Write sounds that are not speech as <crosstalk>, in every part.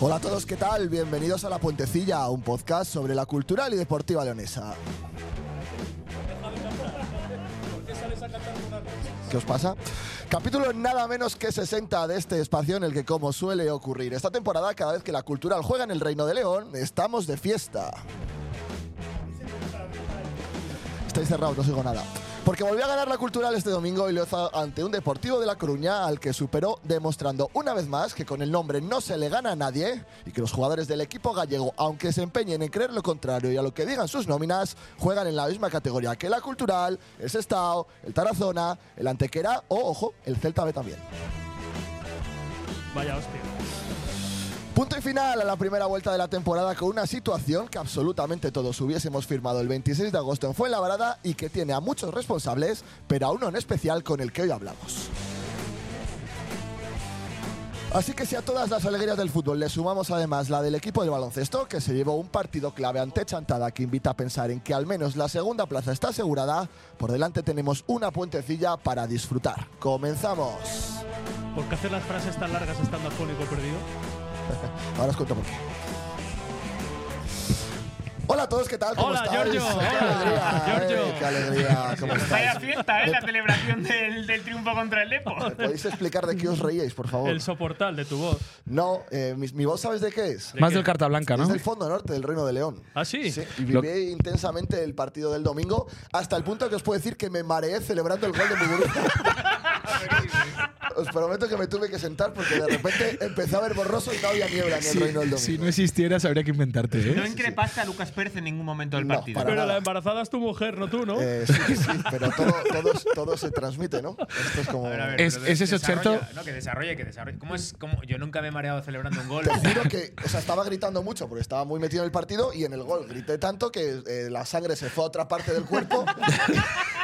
Hola a todos, ¿qué tal? Bienvenidos a La Puentecilla, un podcast sobre la cultural y deportiva leonesa. ¿Qué os pasa? Capítulo nada menos que 60 de este espacio en el que, como suele ocurrir, esta temporada, cada vez que la cultural juega en el Reino de León, estamos de fiesta. Estáis cerrados, no os digo nada. Porque volvió a ganar la cultural este domingo y lo hizo ante un Deportivo de La Coruña al que superó demostrando una vez más que con el nombre no se le gana a nadie y que los jugadores del equipo gallego, aunque se empeñen en creer lo contrario y a lo que digan sus nóminas, juegan en la misma categoría que la cultural, el Sestao, el Tarazona, el Antequera o, ojo, el Celta B también. Vaya hostia. Punto y final a la primera vuelta de la temporada con una situación que absolutamente todos hubiésemos firmado el 26 de agosto en Fuenlabrada y que tiene a muchos responsables, pero a uno en especial con el que hoy hablamos. Así que si a todas las alegrías del fútbol le sumamos además la del equipo de baloncesto, que se llevó un partido clave ante Chantada que invita a pensar en que al menos la segunda plaza está asegurada, por delante tenemos una puentecilla para disfrutar. ¡Comenzamos! ¿Por qué hacer las frases tan largas estando afónico perdido? <laughs> Ahora os cuento por qué. Hola a todos, ¿qué tal? ¿Cómo Hola, estáis? Giorgio. ¡Qué Hola, alegría! Giorgio. eh, ¡Qué alegría! ¿Cómo Vaya estáis? fiesta, ¿eh? La celebración del, del triunfo contra el Lepo. ¿Me podéis explicar de qué os reíais, por favor? El soportal de tu voz. No, eh, mi, mi voz, ¿sabes de qué es? ¿De Más qué? del carta blanca, Es ¿no? del fondo norte del Reino de León. ¿Ah, sí? Sí, y viví intensamente el partido del domingo hasta el punto que os puedo decir que me mareé celebrando el gol de mi grupo. <laughs> os prometo que me tuve que sentar porque de repente empecé a ver borroso y no había niebla en el Si, Reino del Domingo. si no existieras, habría que inventarte, ¿eh? No increpaste a Lucas Pérez en ningún momento del No, partido. para Pero nada. la embarazada es tu mujer, no tú, ¿no? Eh, sí, sí, pero todo, todo, todo se transmite, ¿no? Esto es como... A ver, a ver, Es- pero de- es ese desarrolla, ochento- No, que desarrolle, que desarrolle. ¿Cómo es? Cómo? Yo nunca me he mareado celebrando un gol. Te juro que, o sea, estaba gritando mucho porque estaba muy metido en el partido y en el gol grité tanto que eh, la sangre se fue a otra parte del cuerpo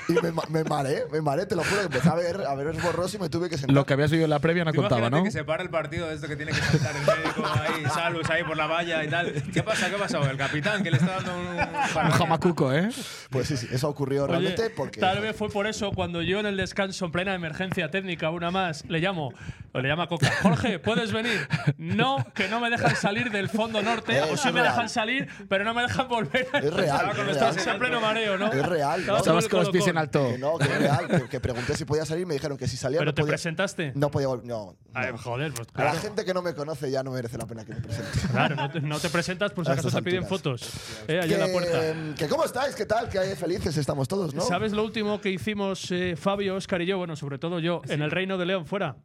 y me, ma- me mareé, me mareé, te lo juro, que empecé a ver, a ver borroso y me tuve que sentar. Lo que habías vivido en la previa no Tú contaba, ¿no? que se para el partido de esto que tiene que saltar el médico ahí, Salus ahí por la valla y tal. ¿Qué pasa? ¿Qué ha pasado? El capitán que le está dando un, Un jamacuco, ¿eh? Pues sí, sí, eso ocurrió Oye, realmente porque... tal vez fue por eso cuando yo en el descanso, en plena emergencia técnica, una más, le llamo, o le llama Coca, Jorge, ¿puedes venir? No, que no me dejan salir del fondo norte, o sí me real. dejan salir, pero no me dejan volver. Es real, Estaba es con- real. Pleno mareo, ¿no? Es real, Estabas con los pies en alto. Que no, que es real, que, que pregunté si podía salir y me dijeron que si salía ¿Pero no te podía, presentaste? no podía volver. No, Ay, no. joder, pues A la claro. gente que no me conoce ya no merece la pena que me presente. <laughs> Claro, no te, no te presentas por si acaso te piden fotos. Eh, allá en la puerta. Que, que ¿Cómo estáis? ¿Qué tal? Que felices estamos todos, ¿no? ¿Sabes lo último que hicimos eh, Fabio, Oscar y yo? Bueno, sobre todo yo, en el Reino de León fuera.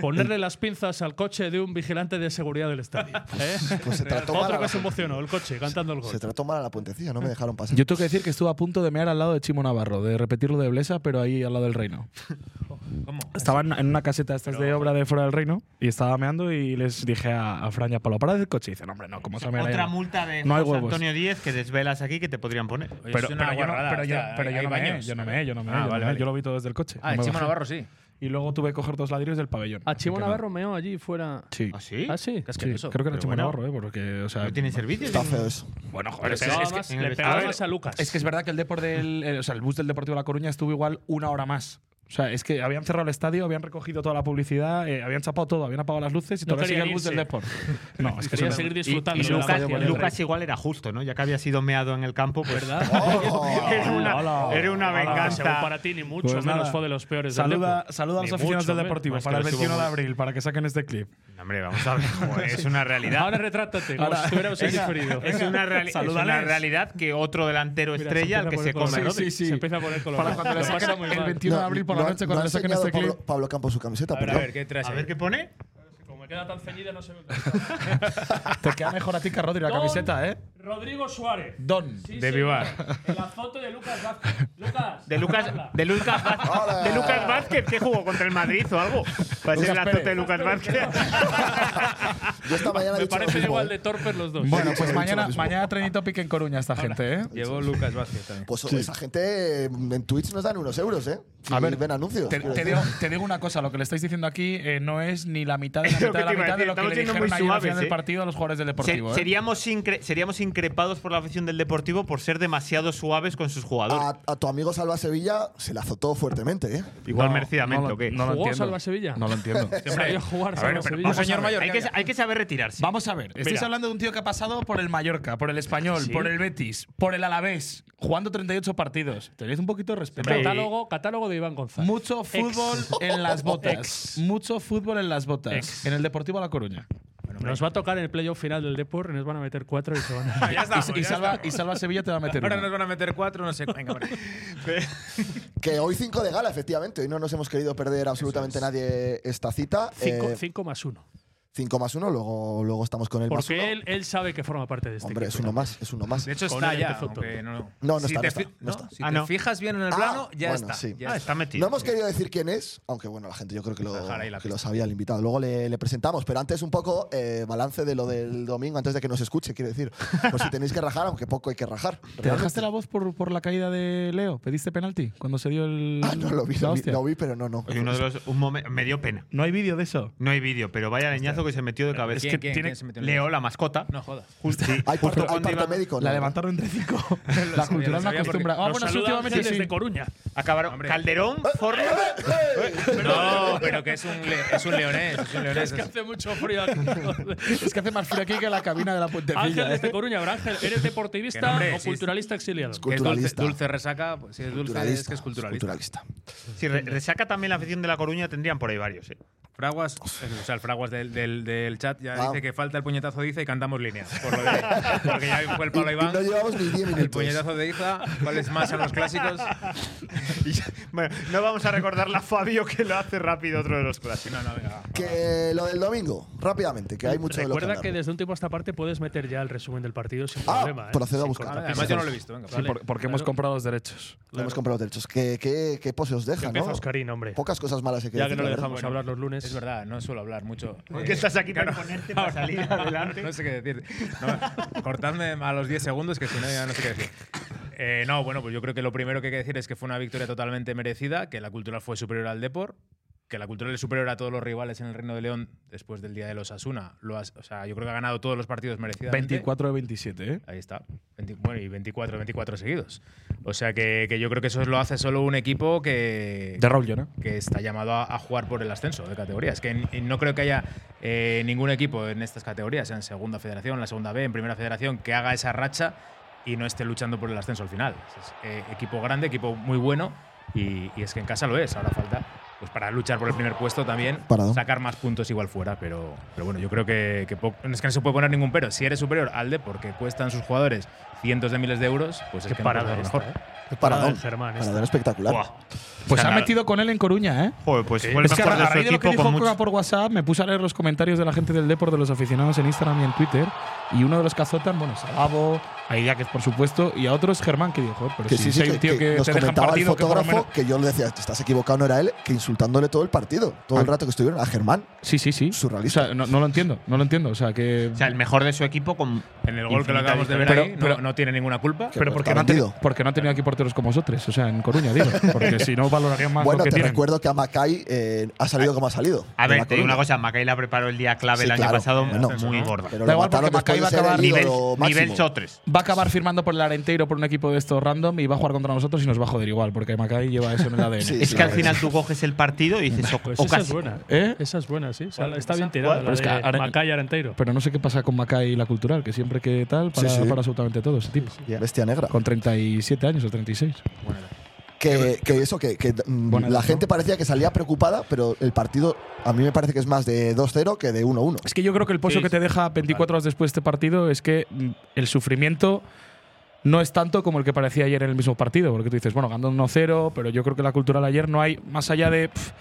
Ponerle las pinzas al coche de un vigilante de seguridad del estadio. ¿eh? Pues se trató mal a Otro la que se emocionó, el coche, cantando el gol. Se trató mal a la puentecilla, no me dejaron pasar. Yo tengo que decir que estuve a punto de mear al lado de Chimo Navarro, de repetirlo de Blesa, pero ahí al lado del reino. ¿Cómo? Estaba en, una caseta estas de obra de fuera del reino y estaba meando y les dije a, a Fran y a Pablo, para del coche. Y dicen, hombre, no, ¿cómo se me Otra multa de No hay José huevos. Antonio Díez que desvelas aquí que te podrían poner. Oye, Pero, yo no, pero yo, pero no me yo no me yo no me Ah, yo, no vale, meé, vale. yo lo vi todo desde el coche. Ah, no el Chimo. Navarro sí. Y luego tuve que coger dos ladrillos del pabellón. A Chimo que no. Navarro meó allí fuera. Sí. ¿Ah, sí? ¿Ah, sí? Qué Sí, creo que era Chimo bueno. Navarro, ¿eh? Porque, o sea, ¿No tiene servicios? Está feo eso. Bueno, joder, Le es es que- más, el le pegaba más a Lucas. Es que es verdad que el del, eh, o sea, el bus del Deportivo de La Coruña estuvo igual una hora más. O sea, es que habían cerrado el estadio, habían recogido toda la publicidad, eh, habían chapado todo, habían apagado las luces y No todavía sigue el bus del irse. Depor. <laughs> No, es que eso- seguir disfrutando. y Lucas, y del Lucas rey. igual era justo, ¿no? Ya que había sido meado en el campo, pues ¿Verdad? <laughs> <laughs> era una, Hola. era una venganza. para ti, ni mucho Pues menos nada. fue de los peores del Saluda, Depor. saluda a los aficionados del. Deportivo para el lo estuvo 21 de abril, para que saquen este clip. Hombre, vamos a ver. joder, es una realidad. Ahora retrátate, como Ahora- si diferido. es, una reali- es una realidad que otro delantero estrella al que se come. ¿no? Sí, sí. Se empieza a poner colorado. Para cuando le el mal. 21 de abril por la No- noche, no cuando le saquen este clip. Pablo, Pablo Campos su camiseta, A ver, a ver, ¿qué traes A ver qué pone. Como me queda tan ceñida, no se me <laughs> Te queda mejor a ti que a Rodri la camiseta, ¿eh? Rodrigo Suárez. Don. Sí, De. Vivar. En la foto de Lucas Vázquez. Lucas. De Lucas, de Lucas, Vázquez, Hola. de Lucas Vázquez, que jugó contra el Madrid o algo. Para ser la foto de Lucas Vázquez. Yo esta mañana Me mismo, igual ¿eh? de torpes los dos. Bueno, pues mañana, mañana Training Topic en Coruña esta gente, ¿eh? Llevó Lucas Vázquez también. Pues esa gente eh, en Twitch nos dan unos euros, ¿eh? A ver, ven anuncios. Te, digo, te digo una cosa, lo que le estáis diciendo aquí eh, no es ni la mitad de la <laughs> mitad de que la mitad de lo que le dijeron muy ayer al final del ¿eh? partido a los jugadores del Se- Deportivo. ¿eh? seríamos, incre- seríamos increpados por la afición del Deportivo por ser demasiado suaves con sus jugadores. A, a tu amigo Salva Sevilla se la azotó fuertemente, ¿eh? Igual No, merecidamente, no lo- ¿o qué? no lo ¿Jugó entiendo. Salva Sevilla? No lo entiendo. <laughs> Sabía jugar A ver, Sevilla. señor mayor. hay, que- hay que saber retirarse. Vamos a ver, estáis Mira. hablando de un tío que ha pasado por el Mallorca, por el Español, por el Betis, por el Alavés, jugando 38 partidos. Tenéis un poquito de respeto. Catálogo, catálogo de Iván González. Mucho fútbol en las botas. Ex. Mucho fútbol en las botas. Ex. En el Deportivo La Coruña. Nos va a tocar en el playoff final del Depor y nos van a meter cuatro y se van a. <laughs> Ya estamos, y, y ya salva, estamos. y Salva Sevilla te va a meter Ahora uno. nos van a meter cuatro, no sé. Venga. <laughs> Que hoy 5 de gala, efectivamente. Hoy no nos hemos querido perder absolutamente nadie esta cita. Cinco, Eh, cinco más uno. 5 más 1, luego, luego estamos con el más Porque uno. él, él sabe que forma parte de este Hombre, es uno más, es uno más. De hecho, está ya. aunque no, No, no Si está, te no está, fi- no está. Si Ah, te no. fijas bien en el Ah, plano, ya bueno, está. sí. ya Ah, está. está metido. No hemos querido decir quién es, aunque bueno, la gente yo creo que lo, que lo sabía el invitado. Luego le, le presentamos, pero antes un poco eh, balance de lo del domingo, antes de que nos escuche, quiero decir. Por si tenéis que rajar, aunque poco hay que rajar. ¿Te realmente. dejaste la voz por, por la caída de Leo? ¿Pediste penalti cuando se dio el. Ah, no lo vi, lo vi, hostia? lo vi, pero no, no. Oye, uno de los, un momen- me dio pena. No hay vídeo de eso. No hay vídeo, pero vaya leñazo que se metió de cabeza. ¿Quién, quién, tiene quién se metió en Leo, la mascota. No jodas. Justo, sí, Hay justo parte, hay cuando iban- médico, La ¿no? levantaron entre cinco. <laughs> la lo no sabía acostumbra. Nos Ah, bueno, sí, últimamente sí. desde Coruña. Acabaron Hombre. Calderón, Forno. No, pero que es un, le- es un leonés. Es un leonés. Es que hace mucho frío aquí. <laughs> Es que hace más frío aquí que la cabina de la puentecilla. Ángel ¿eh? desde Coruña, pero Ángel, ¿eres Que deportivista no, hombre, o sí, culturalista exiliado? Que es dulce, Culturalista. dulce resaca, pues si es dulce es que es culturalista. culturalista. Si re- resaca también la afición de La Coruña, tendrían por ahí varios. ¿eh? Fraguas, o sea, el Fraguas del, del, del chat ya Ah. dice que falta el puñetazo de Iza y cantamos líneas. Por lo de, <laughs> porque ya fue el Pablo y Iván. no llevamos ni 10 El minutos. puñetazo de Iza, ¿cuáles más a los clásicos? <laughs> Ya- bueno, no vamos a recordarle a Fabio que lo hace rápido otro de los clásicos. No, no, venga. Que lo del domingo, rápidamente, que hay mucho de lo que Recuerda que desde un tiempo a esta parte puedes meter ya el resumen del partido sin Ah, problema. ¿eh? procedo a Sin buscar. cortapisas. Además, yo no lo he visto. Venga, Sí, Vale, por- porque hemos claro. comprado los derechos. Hemos comprado los derechos. ¿Qué, qué, qué pose os deja, Empieza no? Oscarín, hombre. Pocas cosas malas hay que Ya decir, que no le dejamos hablar los lunes. Es verdad, no suelo hablar mucho. ¿Por Eh, qué estás aquí para claro. ponerte para salir adelante? No sé qué decir. No, cortadme a los 10 segundos, que si no ya no sé qué decir. Eh, no, bueno, pues yo creo que lo primero que hay que decir es que fue una victoria totalmente merecida, que la cultural fue superior al Depor, que la cultural es superior a todos los rivales en el Reino de León después del día de los Asuna. Lo has- o sea, yo creo que ha ganado todos los partidos merecidamente. 24 de 27, ¿eh? Ahí está. 20 bueno, y 24, 24 seguidos. O sea que, que yo creo que eso lo hace solo un equipo que, De Raúl Llona. que está llamado a, a jugar por el ascenso de categorías. Que no creo que haya eh, ningún equipo en estas categorías, en segunda federación, en la segunda B, en primera federación, que haga esa racha y no esté luchando por el ascenso al final. Es, eh, equipo grande, equipo muy bueno y, y es que en casa lo es. Ahora falta pues para luchar por el primer puesto también Parado. sacar más puntos igual fuera. Pero, pero bueno, yo creo que, que es que no se puede poner ningún pero. Si eres superior al de porque cuestan sus jugadores cientos de miles de euros, pues es Qué que no puedes lo esta, mejor. ¿eh? Es Parada paradón. Germán. Paradón espectacular. Buah. Pues O sea, ha metido con él en Coruña, ¿eh? Joder, pues fue el Es que mejor a, de raíz de lo que equipo dijo mucho. por WhatsApp, me puse a leer los comentarios de la gente del Depor, de los aficionados en Instagram y en Twitter. Y uno de los que azotan, bueno, es a Idiáquez, por supuesto, y a otro es Germán, que dijo, "Joder, pero Que si sí, sí, hay un que, tío que que, nos te deja comentaba el fotógrafo menos- que yo le decía, estás equivocado, no era él, que insultándole todo el partido, todo el Ah. rato que estuvieron a Germán. Sí, sí, sí. Surrealista. O sea, no, no lo entiendo, no lo entiendo. O sea, que. O sea, el mejor de su equipo con. En el gol que lo acabamos de ver ahí, Pero- no- tiene ninguna culpa. pero está porque no, han teni- vendido. porque no han tenido aquí porteros como vosotros, o sea, en Coruña, digo. <laughs> Porque si no valorarían más Bueno, lo que te tienen. recuerdo que a Macay eh, ha salido como ha salido. A ver, te digo una cosa, Macay la preparó el día clave el año pasado muy gorda. Pero Da lo igual, mataron porque después Macay va de a ser acabar el Nivel. Sotres. Va a acabar firmando por el Arenteiro por un equipo de estos random y va a jugar contra nosotros y nos va a joder igual, porque Macay lleva eso en el ADN. <laughs> Sí, Es sí, que al final tú coges el partido y dices, Pues o esa casi. es buena. ¿Eh? Esa es buena, sí. O sea, está bien tirada. Pero es que Macay Arenteiro. Pero no sé qué pasa con Macay y la cultural, que siempre que tal, para, Sí, sí. para absolutamente todo ese tipo. Bestia negra. Con 37 años o 36. Que, que eso, que, que, mm, la gente ¿no? parecía que salía preocupada, pero el partido a mí me parece que es más de 2-0 que de 1-1. Es que yo creo que el pozo Sí, que te deja 24 horas después de este partido es que mm, el sufrimiento no es tanto como el que parecía ayer en el mismo partido, porque tú dices, bueno, ganando 1-0, pero yo creo que la cultural ayer no hay, más allá de, pf,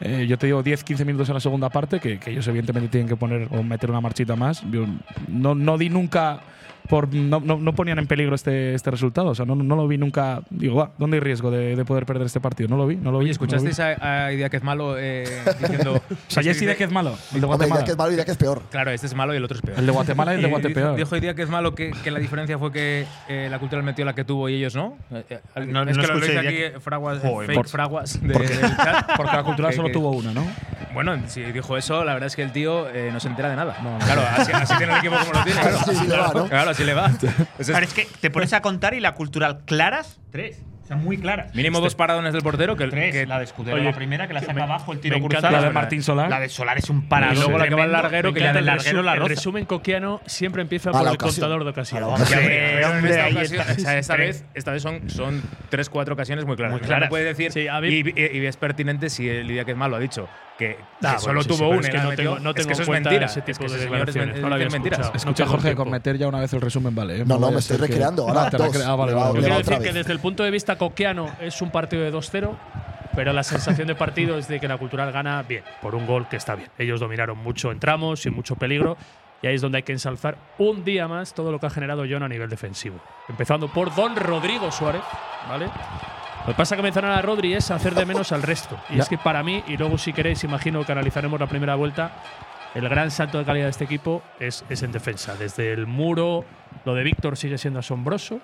eh, yo te digo, 10-15 minutos en la segunda parte, que, que ellos evidentemente tienen que poner o meter una marchita más. Yo no, no di nunca, por, no, no, no ponían en peligro este, este resultado, o sea, no, no lo vi nunca, digo, va, ¿dónde hay riesgo de, de poder perder este partido? No lo vi, no lo vi. Oye, no lo vi. ¿escuchasteis a, a Idia que es malo eh, diciendo. <laughs> O sea, que es malo, el de Guatemala. ya que es malo y ya que es peor. Claro, este es malo y el otro es peor. El de Guatemala y el de Y Guatepeor. Dijo hoy día que es malo que, que la diferencia fue que eh, la cultural metió la que tuvo y ellos no. Eh, eh, No- es no que lo ya aquí que- eh, fraguas, Joder, fake por- fraguas de- del chat. <laughs> Porque la cultural Que- solo tuvo una, ¿no? Bueno, si dijo eso, la verdad es que el tío eh, no se entera de nada. Claro, así, así tiene el equipo como lo tiene. Claro, Así le va, ¿no? Claro, así le va. Es Claro, es que te pones a contar y la cultural claras, tres. O sea, muy claras. mínimo dos paradones del portero que, Tres. que la de Escudero, Oye, la primera que la saca me- abajo, el tiro cruzado. la de Martín Solar. La de Solar es un parado. Y luego la que va al tremendo. larguero, que ya del el larguero la el roza. resumen coquiano siempre empieza por el contador de ocasiones. en esta vez, esta vez son, son tres, cuatro ocasiones muy claras. Muy no claras. puede decir, Sí, a mí- y, y- y es pertinente si el día que es malo ha dicho que, que Ah, solo bueno, sí, sí, tuvo pero una es que no tengo- no es tengo que eso en es mentira. ese tipo es que de es, declaraciones. men- No escuchado. Escucha, tengo Jorge, con tiempo. meter ya una vez el resumen, vale. ¿eh? No, no, vaya me a estoy que- recreando. Ahora Ah, te dos. ah, vale, Le va- vale, le Quiero decir que desde el punto de vista coquiano es un partido de 2-0, pero la sensación de partido es de que la cultural gana bien, por un gol que está bien. Ellos dominaron mucho en tramos, sin mucho peligro, y ahí es donde hay que ensalzar un día más todo lo que ha generado John a nivel defensivo. Empezando por Don Rodrigo Suárez, ¿vale? Lo que pasa que mencionar a Rodri es hacer de menos al resto. Y Ya. es que para mí, y luego si queréis, imagino que analizaremos la primera vuelta, el gran salto de calidad de este equipo es, es en defensa. Desde el muro, lo de Víctor sigue siendo asombroso.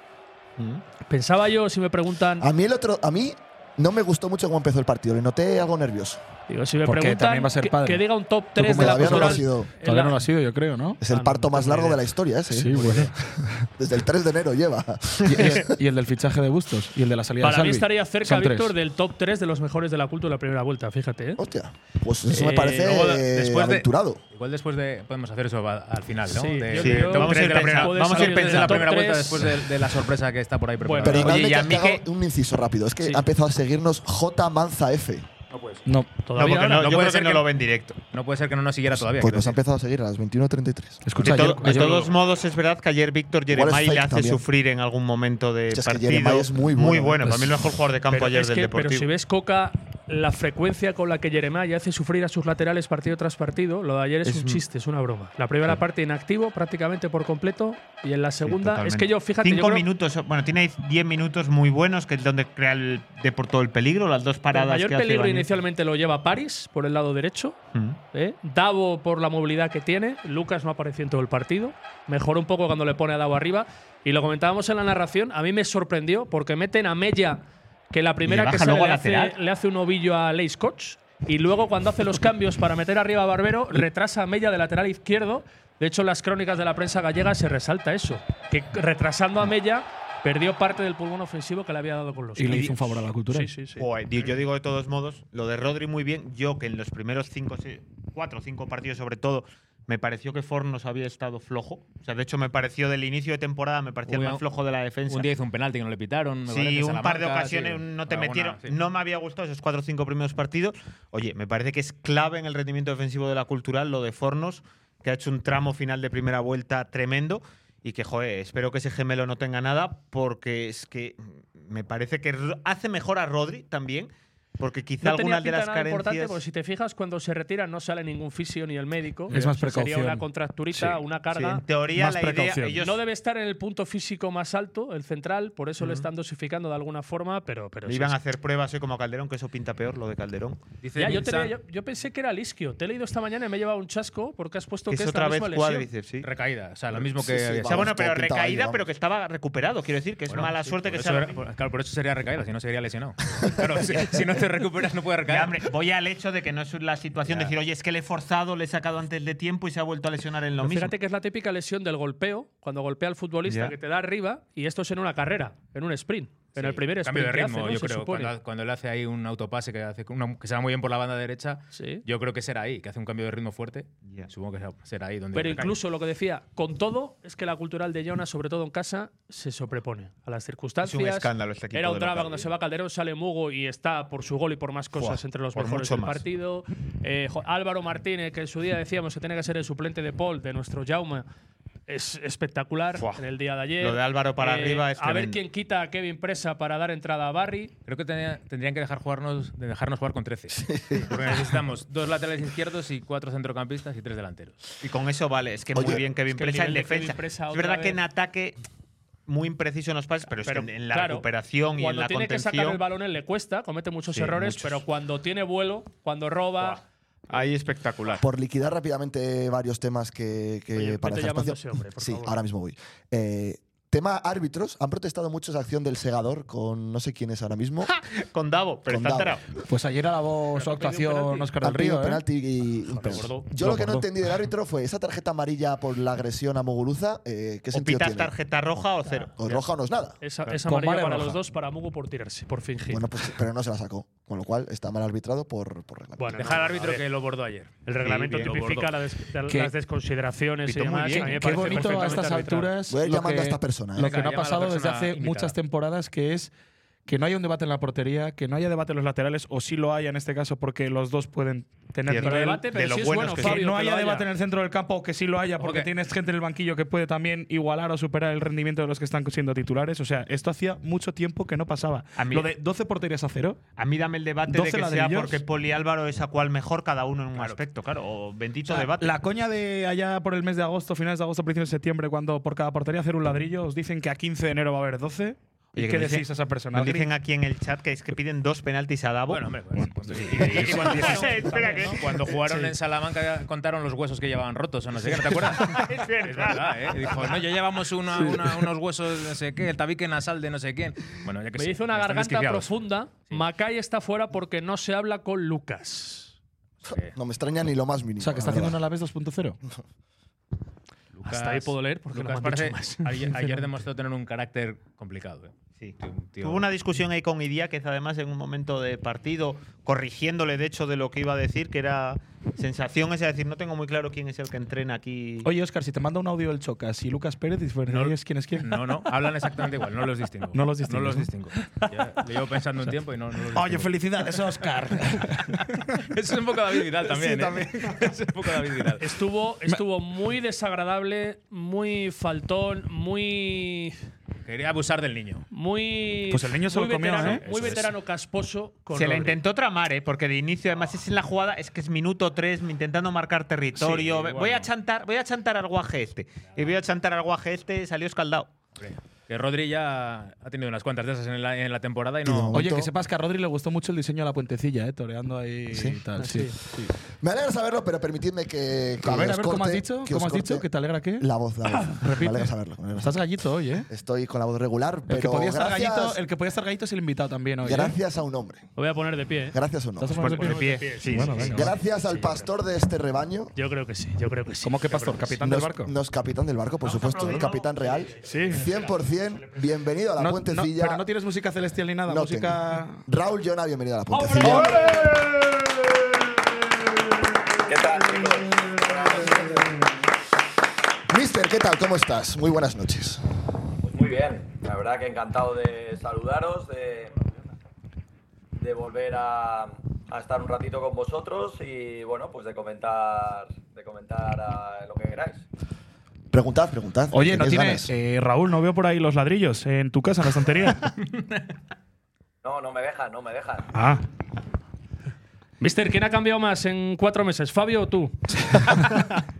Pensaba yo, si me preguntan, A mí el otro, a mí no me gustó mucho cómo empezó el partido. Le noté algo nervioso. Digo, si me Porque preguntan también va a ser que, padre. que diga un top 3 como de la Todavía no lo ha sido. Todavía la- no lo ha sido, yo creo, ¿no? Es el parto no más largo idea. de la historia ese. Sí, ¿eh? bueno. <laughs> Desde el 3 de enero lleva. <laughs> Y, y- y el del fichaje de Bustos y el de la salida de Para mí estaría cerca. Víctor, del top 3 de los mejores de la cultura de la primera vuelta, fíjate. ¿eh? Hostia. Pues eso me Eh, parece luego, después de- aventurado. Igual después de. Podemos hacer eso al final, ¿no? Sí, de, de creo- top Vamos a ir de la pensando- vamos a ir pensando en la primera vuelta después de, de la sorpresa que está por ahí preparada. Pero que que- un inciso rápido. Es que Sí. ha empezado a seguirnos J Manza F. No. No, Todavía porque ahora. no, no yo puede creo ser que no que- lo ven directo. No puede ser que no nos siguiera todavía. Pues nos ha empezado a seguir a las 21.33. Escucha, de, ayer- to- de ayer- todos modos, es verdad que ayer Víctor Yeremay le hace también. sufrir en algún momento de Es que partido. Yeremay es muy bueno, Muy bueno. Para mí el mejor jugador de campo Pero ayer es del que- pero Deportivo. si ves Coca, la frecuencia con la que Jeremiah hace sufrir a sus laterales partido tras partido, lo de ayer es, Es un chiste, es una broma. La primera parte inactivo prácticamente por completo y en la segunda es que yo, fíjate, yo Cinco creo- minutos, bueno, tiene 10 minutos muy buenos, que es donde crea el todo el peligro, las dos el paradas mayor que hace. Inicialmente lo lleva París por el lado derecho, Mm. ¿eh? Davo por la movilidad que tiene, Lucas no apareció en todo el partido, mejoró un poco cuando le pone a Davo arriba y lo comentábamos en la narración, a mí me sorprendió porque meten a Mella que la primera que sale le hace, le hace un ovillo a Leis Koch y luego cuando hace los cambios para meter arriba a Barbero retrasa a Mella de lateral izquierdo. De hecho, en las crónicas de la prensa gallega se resalta eso, que retrasando a Mella perdió parte del pulmón ofensivo que le había dado con los y le hizo un favor a la cultura. Sí, sí, sí. Joder, yo digo de todos modos, lo de Rodri muy bien. Yo que en los primeros cinco, seis- cuatro o cinco partidos sobre todo, me pareció que Fornos había estado flojo. O sea, de hecho me pareció del inicio de temporada, me parecía el más flojo de la defensa. Un día hizo un penalti que no le pitaron. me Sí, parece, un par de ocasiones sí. no te Alguna, metieron. sí. No me había gustado esos cuatro o cinco primeros partidos. Oye, me parece que es clave en el rendimiento defensivo de la cultural lo de Fornos, que ha hecho un tramo final de primera vuelta tremendo. Y que, joder, espero que ese gemelo no tenga nada, porque es que me parece que hace mejor a Rodri también. Porque quizá No algunas de las nada importante, carencias. porque si te fijas, cuando se retiran no sale ningún fisio ni el médico. Es más sea, Sería precaución. una contracturita, Sí. una Sí, carga. en teoría, Más la idea. precaución. Ellos, No debe estar en el punto físico más alto, el central, por eso le están dosificando de alguna forma, pero, pero le sí, iban sí. a hacer pruebas hoy como Calderón, que eso pinta peor, lo de Calderón. Dice Ya, yo, yo- yo pensé que era Lisquio. Te he leído esta mañana y me he llevado un chasco porque has puesto Que que, es otra vez cuádriceps, sí. recaída. O sea, lo mismo Sí, que. sí, había O sea, bueno, pero recaída, pero que estaba recuperado. Quiero decir que es Bueno, mala sí, suerte que sea. claro, por eso sería recaída, si no sería lesionado. <laughs> claro, si, si no te recuperas, no puedes recaer. Ya, hombre, voy al hecho de que no es la situación de decir, oye, es que le he forzado, le he sacado antes de tiempo y se ha vuelto a lesionar en lo Pero mismo. Fíjate que es la típica lesión del golpeo, cuando golpea al futbolista Ya. que te da arriba, y esto es en una carrera, en un sprint. En Sí, el primer cambio de que hace, ritmo, ¿no? yo Se creo. Cuando, cuando le hace ahí un autopase que, hace una- que se va muy bien por la banda derecha, Sí. yo creo que será ahí, que hace un cambio de ritmo fuerte. Ya. Supongo que será- ahí donde. Pero incluso lo que decía, con todo, es que la cultural de Jonas, sobre todo en casa, se sobrepone a las circunstancias. Es un escándalo este equipo Era un drama cuando se va Calderón, sale Mugo y está por su gol y por más cosas Fua, entre los mejores mucho del más. partido. Eh, Álvaro Martínez, que en su día decíamos que tenía que ser el suplente de Paul, de nuestro Jaume. Es espectacular Fua. en el día de ayer. Eh, Lo de Álvaro para arriba es A ver tremendo. quién quita a Kevin Presa para dar entrada a Barry. Creo que tenía- tendrían que dejar jugarnos, de dejarnos jugar con 13. Porque necesitamos dos laterales izquierdos y cuatro centrocampistas y tres delanteros. Y con eso vale, es que Oye, muy bien Kevin es que el Presa en defensa. Presa es verdad que en ataque muy impreciso en los pases, pero, Pero, es que en la claro, recuperación y en cuando la tiene que sacar contención el balón él le cuesta, comete muchos Sí, errores, muchos. pero cuando tiene vuelo, cuando roba, ahí espectacular. Por liquidar rápidamente varios temas que, que Oye, para dejar espacio. hombre, por sí, favor. ahora mismo voy. Eh, tema árbitros. Han protestado mucho esa acción del segador con no sé quién es ahora mismo. <laughs> Con Davo, pero Con está Davo. enterado. Pues ayer alabó su actuación. Oscar del Río. ¿eh? penalti y- recordó. Yo Lo lo que no entendí del árbitro fue esa tarjeta amarilla por la agresión a Muguruza. Eh, ¿Qué O sentido pitas tiene? tarjeta roja o cero. O roja o no es nada. esa, esa amarilla vale para roja. los dos, para Mugu por tirarse, por fingir. Bueno, pues, pero no se la sacó. Con lo cual está mal arbitrado por, por reglamento. Bueno, Dejar no, al árbitro que lo bordó ayer. El reglamento Sí, tipifica la des- las desconsideraciones y demás. bien. a mí me Qué parece bonito a estas alturas. Voy a llamando a esta persona, ¿eh? Lo que no ha pasado desde hace invitada. muchas temporadas, que es que no haya un debate en la portería, que no haya debate en los laterales, o sí lo haya en este caso, porque los dos pueden tener nivel. debate, pero de lo sí bueno, que que Fabio, no haya debate en el centro del campo, o que sí lo haya, porque tienes gente en el banquillo que puede también igualar o superar el rendimiento de los que están siendo titulares. O sea, esto hacía mucho tiempo que no pasaba. A mí- Lo de 12 porterías a cero. A mí dame el debate de 12 que sea porque Poli Álvaro es a cual mejor cada uno en un aspecto, claro. O bendito O sea, debate. La coña de allá por el mes de agosto, finales de agosto, principios de septiembre, cuando por cada portería hacer un ladrillo, os dicen que a 15 de enero va a haber 12. Oye, ¿Y que qué decís a esa persona? Nos dicen aquí en el chat que es que piden dos penaltis a Davo. Bueno, hombre, pues, pues, y- y- y <laughs> cuando, jugaron, cuando jugaron en Salamanca contaron los huesos que llevaban rotos o no sé qué, ¿no te acuerdas? <laughs> es verdad, ¿eh? Dijo, no, ya llevamos una- una- unos huesos, no sé qué, el tabique nasal de no sé quién. Bueno, ya que Me sé, hizo una garganta profunda. Sí. Macay está fuera porque no se habla con Lucas. No me extraña ni lo más mínimo. O sea, que está la haciendo un verdad. Alavés 2.0. <laughs> Lucas- Hasta ahí puedo leer porque Lucas no me han dicho parece- más. ayer, ayer demostró tener un carácter complicado. ¿eh? Sí. Tío, un tío- Tuvo una discusión ahí con Idiáquez, además, en un momento de partido, corrigiéndole, de hecho, de lo que iba a decir, que era sensación esa de decir, no tengo muy claro quién es el que entrena aquí. Oye, Oscar, si te manda un audio el Chocas y Lucas Pérez, diferenciarías quién es quién. No, no, hablan <laughs> exactamente igual, no los distingo. No los No los distingo. Ya lo llevo pensando un tiempo y no, no los Oye, distingo. felicidades, Oscar. Eso <laughs> es un poco David Vidal también. ¿eh? <laughs> es un poco David Vidal. Estuvo, estuvo muy desagradable, muy faltón, muy. Quería abusar del niño. Muy. Pues el niño se lo comió, veterano, ¿eh? Muy Eso es. veterano casposo. Con Se Rodri. intentó tramar, ¿eh? porque de inicio, además, es en la jugada, es que es minuto 3, intentando marcar territorio. Sí, voy, bueno. a chantar, voy a chantar al guaje este. Y voy a chantar al guaje este, salió escaldado. Que Rodri ya ha tenido unas cuantas de esas en la, en la temporada y no. momento- Oye, que sepas que a Rodri le gustó mucho el diseño de la puentecilla, ¿eh? Toreando ahí ¿Sí? y tal. Ah, sí. sí. Me alegra saberlo, pero permitidme que. que A ver, a os ver, ¿cómo has dicho? que ¿Cómo has dicho? corte ¿Que te alegra qué? La voz, la voz. <coughs> me Repite. alegra saberlo. me alegra Estás saberlo. gallito hoy, ¿eh? Estoy con la voz regular, pero El que, podía estar gallito, el que podía estar gallito es el invitado también hoy. ¿eh? gracias a un hombre. Lo voy a poner de pie. ¿eh? Gracias a un ¿Estás hombre. a poner de pie? Sí. Gracias al pastor de este rebaño. Yo creo que sí, yo creo que sí. ¿Cómo que pastor? ¿Capitán del barco? nos capitán del barco, por supuesto, capitán real. Sí. 100%, bienvenido a la No- no, puentecilla. pero no tienes música celestial ni nada, No música. tengo. Raúl Llona, bienvenido a la puentecilla. ¿Qué tal, chicos? Mister, ¿qué tal? ¿Cómo estás? Muy buenas noches. Pues muy bien, la verdad que encantado de saludaros, de, de volver a, a estar un ratito con vosotros y bueno, pues de comentar, de comentar ah, lo que queráis. Preguntad, preguntad. Oye, ¿no ¿Tenéis tienes. eh, Raúl, no veo por ahí los ladrillos en tu casa, en la estantería. <laughs> No, no me dejan, no me dejan. ah. Mister, ¿quién ha cambiado más en cuatro meses, Fabio o tú? <laughs>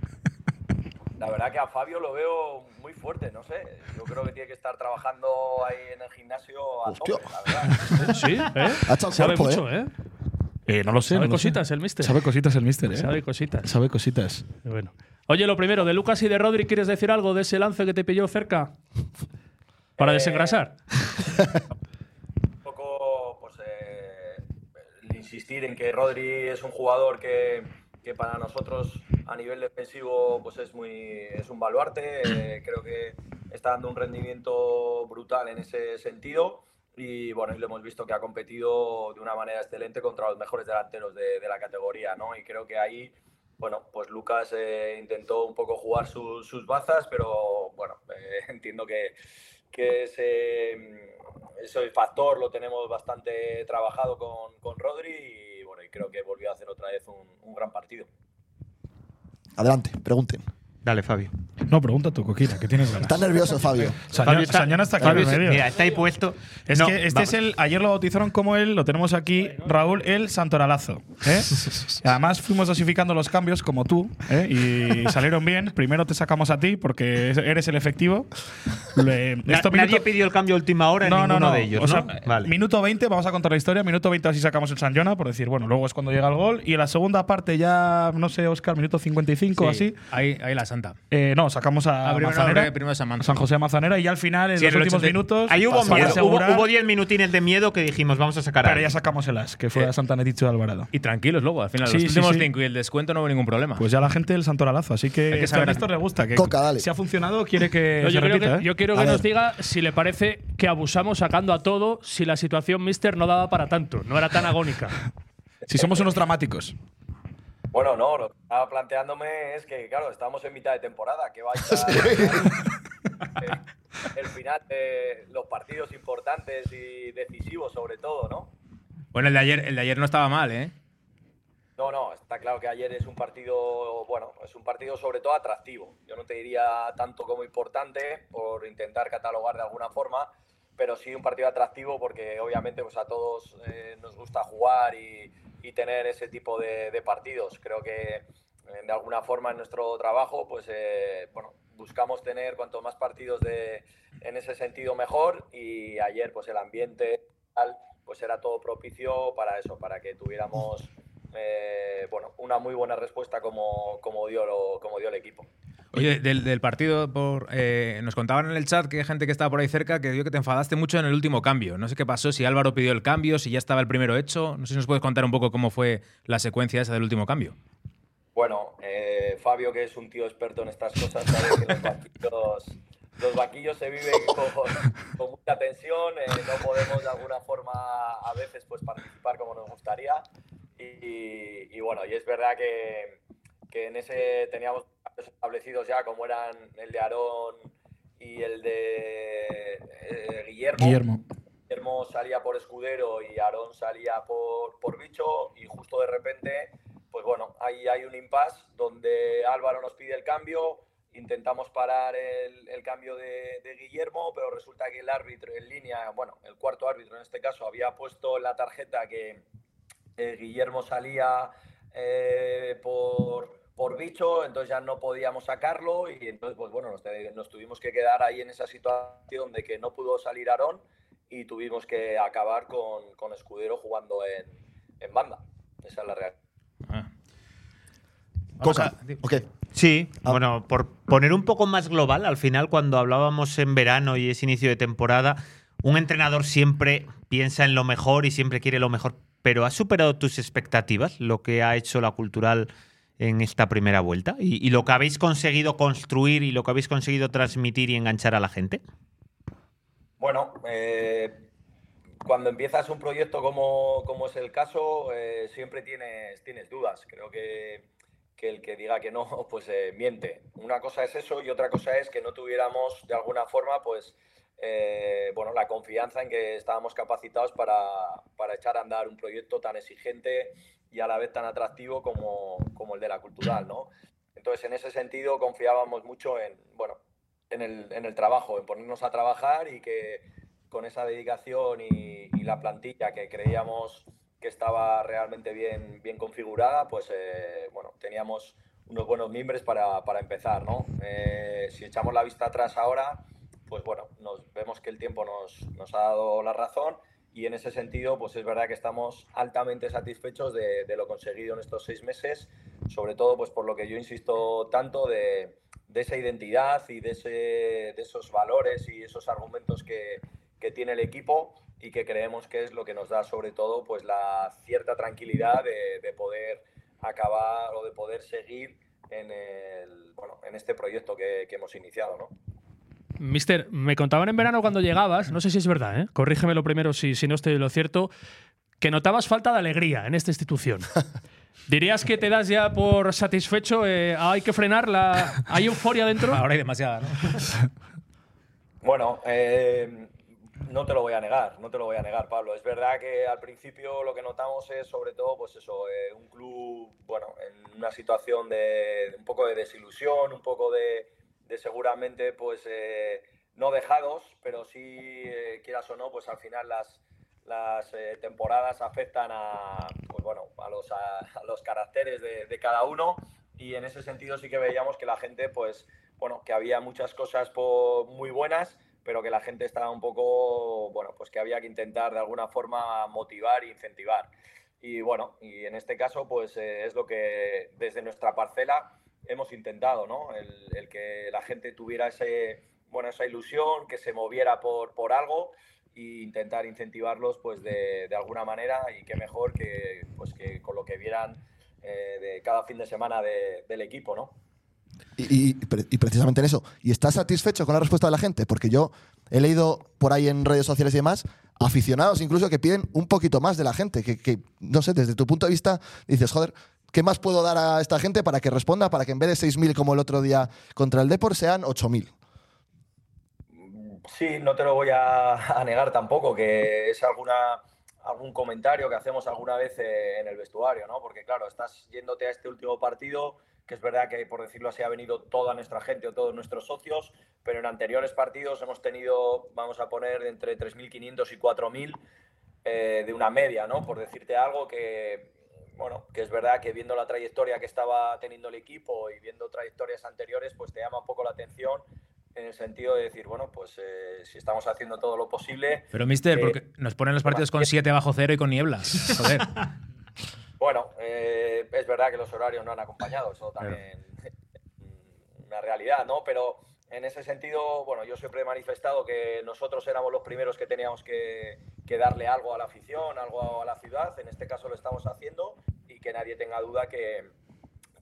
La verdad que a Fabio lo veo muy fuerte, no sé. Yo creo que tiene que estar trabajando ahí en el gimnasio a Hostia. tope, la verdad. <laughs> Sí, ¿eh? Ha echado Sabe cuerpo, mucho, ¿eh? ¿eh? Eh, no lo sé. Sabe no lo sé. cositas el mister. Sabe cositas el mister, ¿eh? Sabe cositas. Sabe cositas. Bueno. Oye, lo primero, de Lucas y de Rodri, ¿quieres decir algo de ese lance que te pilló cerca? Para Eh, desengrasar. <laughs> un poco pues, eh, el insistir en que Rodri es un jugador que, que para nosotros a nivel defensivo pues es muy es un baluarte eh, creo que está dando un rendimiento brutal en ese sentido y bueno y lo hemos visto que ha competido de una manera excelente contra los mejores delanteros de, de la categoría ¿no? y creo que ahí bueno, pues Lucas eh, intentó un poco jugar su- sus bazas, pero bueno, eh, <laughs> entiendo que, que ese, mm, ese factor lo tenemos bastante trabajado con, con Rodri y bueno, y creo que volvió a hacer otra vez un, un gran partido. Adelante, pregunten. Dale, Fabio. No, pregunta tú, Coquina, que tienes ganas. Está nervioso, Fabio. Sañona, Sañona está aquí Fabio está-. Mira, está ahí puesto. Es No, que este vamos. es el. Ayer lo bautizaron como él, lo tenemos aquí, Raúl, el Santoralazo. ¿eh? <laughs> Además, fuimos dosificando los cambios como tú, ¿eh? y salieron bien. Primero te sacamos a ti porque eres el efectivo. Le- Na- esto nadie minuto- pidió el cambio a última hora en ninguno de ellos, O sea, ¿no? Vale. Minuto 20, vamos a contar la historia. Minuto 20 así sacamos el San Jona, por decir, bueno, luego es cuando llega el gol. Y en la segunda parte, ya, no sé, Oscar, minuto 55 o así. Ahí, ahí la santa. eh, no, sacamos a primero, Manzanera, no, primero San José de Manzanera. Y ya al final, en Sí, los últimos 80 minutos. Ahí hubo para miedo. Hubo, asegurar- hubo 10 minutines de miedo que dijimos, vamos a sacar a pero ya sacamos el as, que fue a Santa Neticho de Alvarado. Y tranquilos luego, al final, Sí, los sí, últimos sí. cinco y el descuento no hubo ningún problema. Pues ya la gente el santoralazo. Así que, Hay que esto saber a Néstor le gusta. Que Coca, dale. Si ha funcionado, quiere que No, se yo, quiero repita, que, ¿eh? yo quiero A que ver. nos diga si le parece que abusamos sacando a todo si la situación, mister, no daba para tanto, no era tan agónica. <laughs> Si somos unos dramáticos. Bueno, no, lo que estaba planteándome es que, claro, estamos en mitad de temporada, que vais a <laughs> el, el final de los partidos importantes y decisivos sobre todo, ¿no? Bueno, el de ayer, el de ayer no estaba mal, ¿eh? No, no, está claro que ayer es un partido, bueno, es un partido sobre todo atractivo. Yo no te diría tanto como importante por intentar catalogar de alguna forma, pero sí un partido atractivo porque obviamente pues a todos eh, nos gusta jugar y, y tener ese tipo de, partidos. Creo que eh, de alguna forma en nuestro trabajo pues eh, bueno, buscamos tener cuanto más partidos de, en ese sentido mejor y ayer pues el ambiente pues era todo propicio para eso, para que tuviéramos bueno, una muy buena respuesta como, como, dio, lo- como dio el equipo. Oye, del, del partido, por, eh, nos contaban en el chat que hay gente que estaba por ahí cerca que vio que te enfadaste mucho en el último cambio. No sé qué pasó, si Álvaro pidió el cambio, si ya estaba el primero hecho. No sé si nos puedes contar un poco cómo fue la secuencia esa del último cambio. Bueno, eh, Fabio, que es un tío experto en estas cosas, sabe que los banquillos, los banquillos se viven con, con mucha tensión, eh, no podemos de alguna forma a veces pues, participar como nos gustaría. Y, y bueno, y es verdad que, que en ese teníamos establecidos ya, como eran el de Aarón y el de eh, Guillermo. Guillermo. Guillermo salía por Escudero y Aarón salía por, por Bicho y justo de repente, pues bueno, ahí hay un impasse donde Álvaro nos pide el cambio, intentamos parar el, el cambio de, de Guillermo, pero resulta que el árbitro en línea, bueno, el cuarto árbitro en este caso, había puesto en la tarjeta que eh, Guillermo salía eh, por, por bicho, entonces ya no podíamos sacarlo y entonces, pues bueno, nos, tuvimos que quedar ahí en esa situación de que no pudo salir Aarón y tuvimos que acabar con, con Escudero jugando en, en banda. Esa es la realidad. Vamos Coca. a- Ok. Sí, Ah. bueno, por poner un poco más global, al final cuando hablábamos en verano y es inicio de temporada, un entrenador siempre piensa en lo mejor y siempre quiere lo mejor, pero ¿has superado tus expectativas lo que ha hecho la cultural en esta primera vuelta? ¿Y, lo que habéis conseguido construir y lo que habéis conseguido transmitir y enganchar a la gente? Bueno, eh, cuando empiezas un proyecto como, como es el caso, eh, siempre tienes, tienes dudas. Creo que, que el que diga que no, <laughs> pues eh, miente. Una cosa es eso y otra cosa es que no tuviéramos de alguna forma, pues, bueno, la confianza en que estábamos capacitados para, para echar a andar un proyecto tan exigente y a la vez tan atractivo como, como el de la cultural, ¿no? Entonces, en ese sentido, confiábamos mucho en, bueno, en el, en el trabajo, en ponernos a trabajar y que con esa dedicación y, y la plantilla que creíamos que estaba realmente bien, bien configurada, pues eh, bueno, teníamos unos buenos mimbres para, para empezar, ¿no? Eh, si echamos la vista atrás ahora, pues bueno, nos vemos que el tiempo nos, nos ha dado la razón y en ese sentido, pues es verdad que estamos altamente satisfechos de, lo conseguido en estos seis meses, sobre todo pues por lo que yo insisto tanto de, de esa identidad y de, ese, de esos valores y esos argumentos que, que tiene el equipo y que creemos que es lo que nos da sobre todo pues la cierta tranquilidad de, de poder acabar o de poder seguir en, el, bueno, en este proyecto que, que hemos iniciado, ¿no? Mister, me contaban en verano cuando llegabas, no sé si es verdad, ¿eh? corrígemelo primero si, si no estoy de lo cierto, que notabas falta de alegría en esta institución. <laughs> ¿Dirías que te das ya por satisfecho? Eh, ¿Hay que frenarla? ¿Hay euforia dentro? Ahora hay demasiada, ¿no? <laughs> Bueno, eh, no te lo voy a negar, no te lo voy a negar, Pablo. Es verdad que al principio lo que notamos es sobre todo, pues eso, eh, un club, bueno, en una situación de un poco de desilusión, un poco de, de seguramente, pues eh, no dejados, pero sí, eh, quieras o no, pues al final las, las eh, temporadas afectan a, pues bueno, a los, a, los caracteres de, de cada uno y en ese sentido sí que veíamos que la gente, pues, bueno, que había muchas cosas muy buenas, pero que la gente estaba un poco, bueno, pues que había que intentar de alguna forma motivar e incentivar. Y bueno, y en este caso, pues es lo que desde nuestra parcela hemos intentado, ¿no? El, que la gente tuviera ese, bueno, esa ilusión, que se moviera por, por algo e intentar incentivarlos, pues de, de alguna manera y qué mejor que, pues, que con lo que vieran eh, de cada fin de semana de- del equipo, ¿no? Y, y y precisamente en eso. ¿Y estás satisfecho con la respuesta de la gente? Porque yo he leído por ahí en redes sociales y demás aficionados incluso que piden un poquito más de la gente. Que, que, no sé, desde tu punto de vista dices, joder, ¿qué más puedo dar a esta gente para que responda? Para que en vez de 6.000 como el otro día contra el Depor sean 8.000. Sí, no te lo voy a, negar tampoco, que es alguna, algún comentario que hacemos alguna vez eh, en el vestuario, ¿no? Porque claro, estás yéndote a este último partido, que es verdad que por decirlo así ha venido toda nuestra gente o todos nuestros socios, pero en anteriores partidos hemos tenido, vamos a poner, entre 3.500 y 4.000 eh, de una media, ¿no? Por decirte algo que, bueno, que es verdad que viendo la trayectoria que estaba teniendo el equipo y viendo trayectorias anteriores, pues te llama un poco la atención en el sentido de decir, bueno, pues eh, si estamos haciendo todo lo posible. Pero, mister, eh, porque nos ponen los partidos con 7 bajo cero y con niebla. Joder. <laughs> Bueno, eh, es verdad que los horarios no han acompañado, eso también es una realidad, ¿no? Pero en ese sentido, bueno, yo siempre he manifestado que nosotros éramos los primeros que teníamos que, darle algo a la afición, algo a la ciudad, en este caso lo estamos haciendo y que nadie tenga duda que,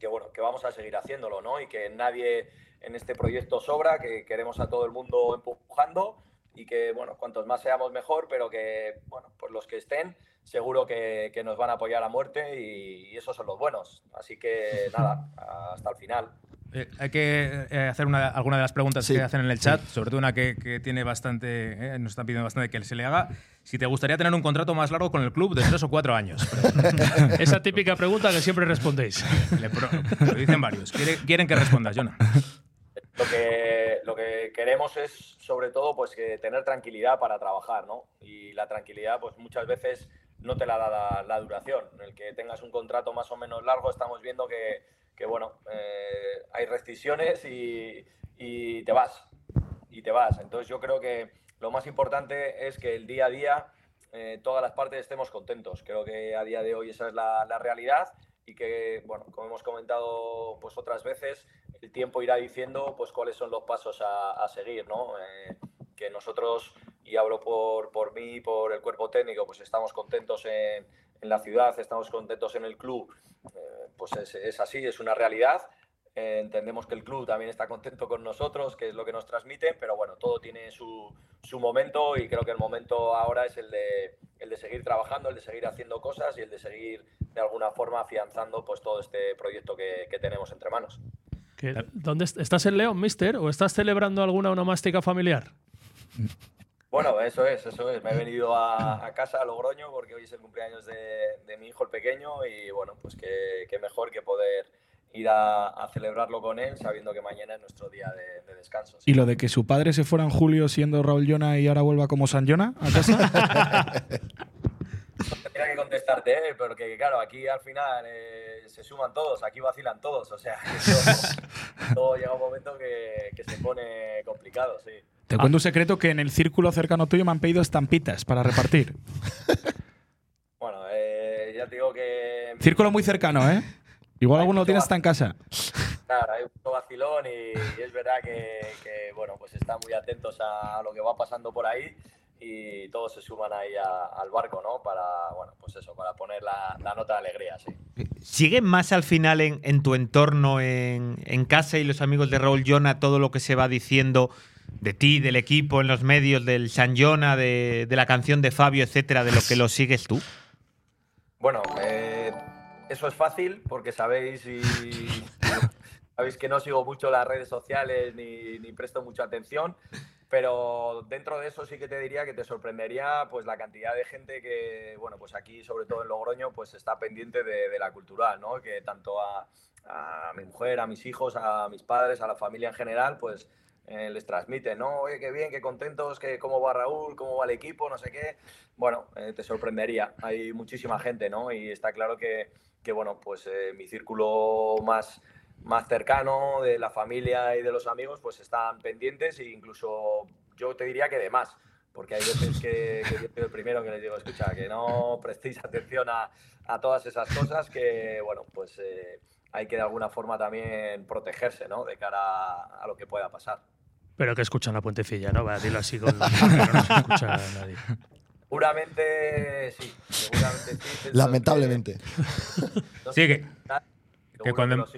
bueno, que vamos a seguir haciéndolo, ¿no? Y que nadie en este proyecto sobra, que queremos a todo el mundo empujando y que, bueno, cuantos más seamos mejor, pero que, bueno, pues los que estén seguro que, que nos van a apoyar a muerte y, y esos son los buenos. Así que nada, hasta el final. Eh, hay que eh, hacer una, alguna de las preguntas Sí, que hacen en el chat, sobre todo una que, que tiene bastante, eh, nos están pidiendo bastante que se le haga. Si te gustaría tener un contrato más largo con el club de tres o cuatro años. <laughs> Esa típica pregunta que siempre respondéis. Le pro- lo dicen varios. Quiere- quieren que respondas, Jonah. Lo que, lo que queremos es, sobre todo, pues que tener tranquilidad para trabajar, ¿no? Y la tranquilidad, pues muchas veces no te la da la, la duración. En el que tengas un contrato más o menos largo, estamos viendo que, que, bueno, eh, hay rescisiones y, te vas. Y te vas. Entonces yo creo que lo más importante es que el día a día eh, todas las partes estemos contentos. Creo que a día de hoy esa es la, realidad y que, bueno, como hemos comentado pues otras veces, el tiempo irá diciendo pues cuáles son los pasos a, seguir, ¿no? Eh, que nosotros, y hablo por, por mí, por el cuerpo técnico, pues estamos contentos en, la ciudad, estamos contentos en el club, pues es, es así, es una realidad. Eh, entendemos que el club también está contento con nosotros, que es lo que nos transmiten, pero bueno, todo tiene su, su momento y creo que el momento ahora es el de, el de seguir trabajando, el de seguir haciendo cosas y el de seguir de alguna forma afianzando pues todo este proyecto que, que tenemos entre manos. ¿Qué- ¿Dónde est- estás en León, mister? ¿O estás celebrando alguna onomástica familiar? <laughs> Bueno, eso es, eso es. Me he venido a, a casa, a Logroño, porque hoy es el cumpleaños de, de mi hijo el pequeño y bueno, pues qué, qué mejor que poder ir a, a celebrarlo con él sabiendo que mañana es nuestro día de, de descanso. ¿Y lo de que su padre se fuera en julio siendo Raúl Llona y ahora vuelva como San Llona a casa? <laughs> tenía que contestarte, ¿eh? porque claro, aquí al final eh, se suman todos, aquí vacilan todos, o sea, <laughs> que todo llega un momento que, que se pone complicado, sí. Te cuento un secreto que en el círculo cercano tuyo me han pedido estampitas para repartir. <laughs> Bueno, eh, ya te digo que Círculo muy cercano, ¿eh? Igual alguno lo tiene hasta en casa. Claro, hay un vacilón y, y es verdad que, que, bueno, pues están muy atentos a lo que va pasando por ahí y todos se suman ahí a- al barco, ¿no? Para, bueno, pues eso, para poner la, la nota de alegría, sí. ¿Sigue más al final en, en tu entorno, en, en casa y los amigos de Raúl Jona, todo lo que se va diciendo de ti, del equipo, en los medios, del San Jona, de, de la canción de Fabio, etcétera, de lo que lo sigues tú? Bueno, eh, eso es fácil porque sabéis <laughs> sabéis que no sigo mucho las redes sociales ni, ni presto mucha atención, pero dentro de eso sí que te diría que te sorprendería pues la cantidad de gente que, bueno, pues aquí sobre todo en Logroño pues está pendiente de, de la cultural, ¿no? Que tanto a, a mi mujer, a mis hijos, a mis padres, a la familia en general, pues eh, les transmiten, ¿no? Oye, qué bien, qué contentos, que cómo va Raúl, cómo va el equipo, no sé qué. Bueno, eh, te sorprendería. Hay muchísima gente, ¿no? Y está claro que, que bueno, pues eh, mi círculo más, más cercano de la familia y de los amigos, pues están pendientes e incluso yo te diría que de más. Porque hay veces que, yo soy el primero que les digo, escucha, que no prestéis atención a, a todas esas cosas, que bueno, pues eh, hay que de alguna forma también protegerse, ¿no? De cara a lo que pueda pasar. Pero que escuchan la puentecilla, ¿no? Va, dilo así con <laughs> que no se escucha nadie. Seguramente sí, seguramente sí. Lamentablemente. No Sí, que- tal, que cuando- hijos-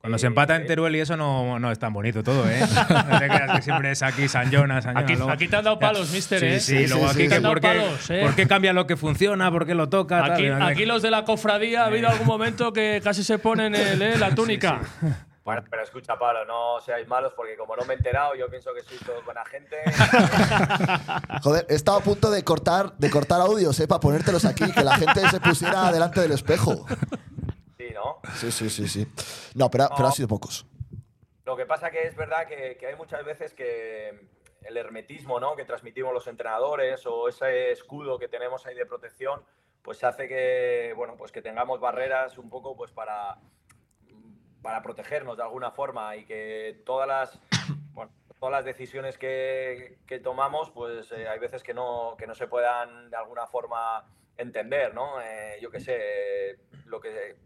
Cuando se empata en eh, Teruel y eso no, no es tan bonito todo, ¿eh? <laughs> No te creas que siempre es aquí San Jonas, San Aquí, Jonas, luego- aquí te han dado palos, mister, Sí, ¿eh? sí, luego sí, aquí sí. que Te han dado por qué, palos, ¿eh? por qué cambia lo que funciona, por qué lo toca. tal, Aquí, y- aquí los de la cofradía ha habido algún momento que casi se ponen el, ¿eh? la túnica. Bueno, pero escucha, Pablo, no seáis malos porque como no me he enterado, yo pienso que sois todos buena gente. <laughs> Joder, he estado a punto de cortar, de cortar audios, ¿eh? Para ponértelos aquí, que la gente se pusiera delante del espejo. Sí, ¿no? Sí, sí, sí, sí. No, pero, pero ha No. sido pocos. Lo que pasa que es verdad que, que hay muchas veces que el hermetismo ¿no? que transmitimos los entrenadores o ese escudo que tenemos ahí de protección, pues hace que, bueno, pues que tengamos barreras un poco pues para, para protegernos de alguna forma y que todas las, <coughs> bueno, todas las decisiones que, que tomamos, pues eh, hay veces que no, que no se puedan de alguna forma entender, ¿no? Eh, yo qué sé, lo que,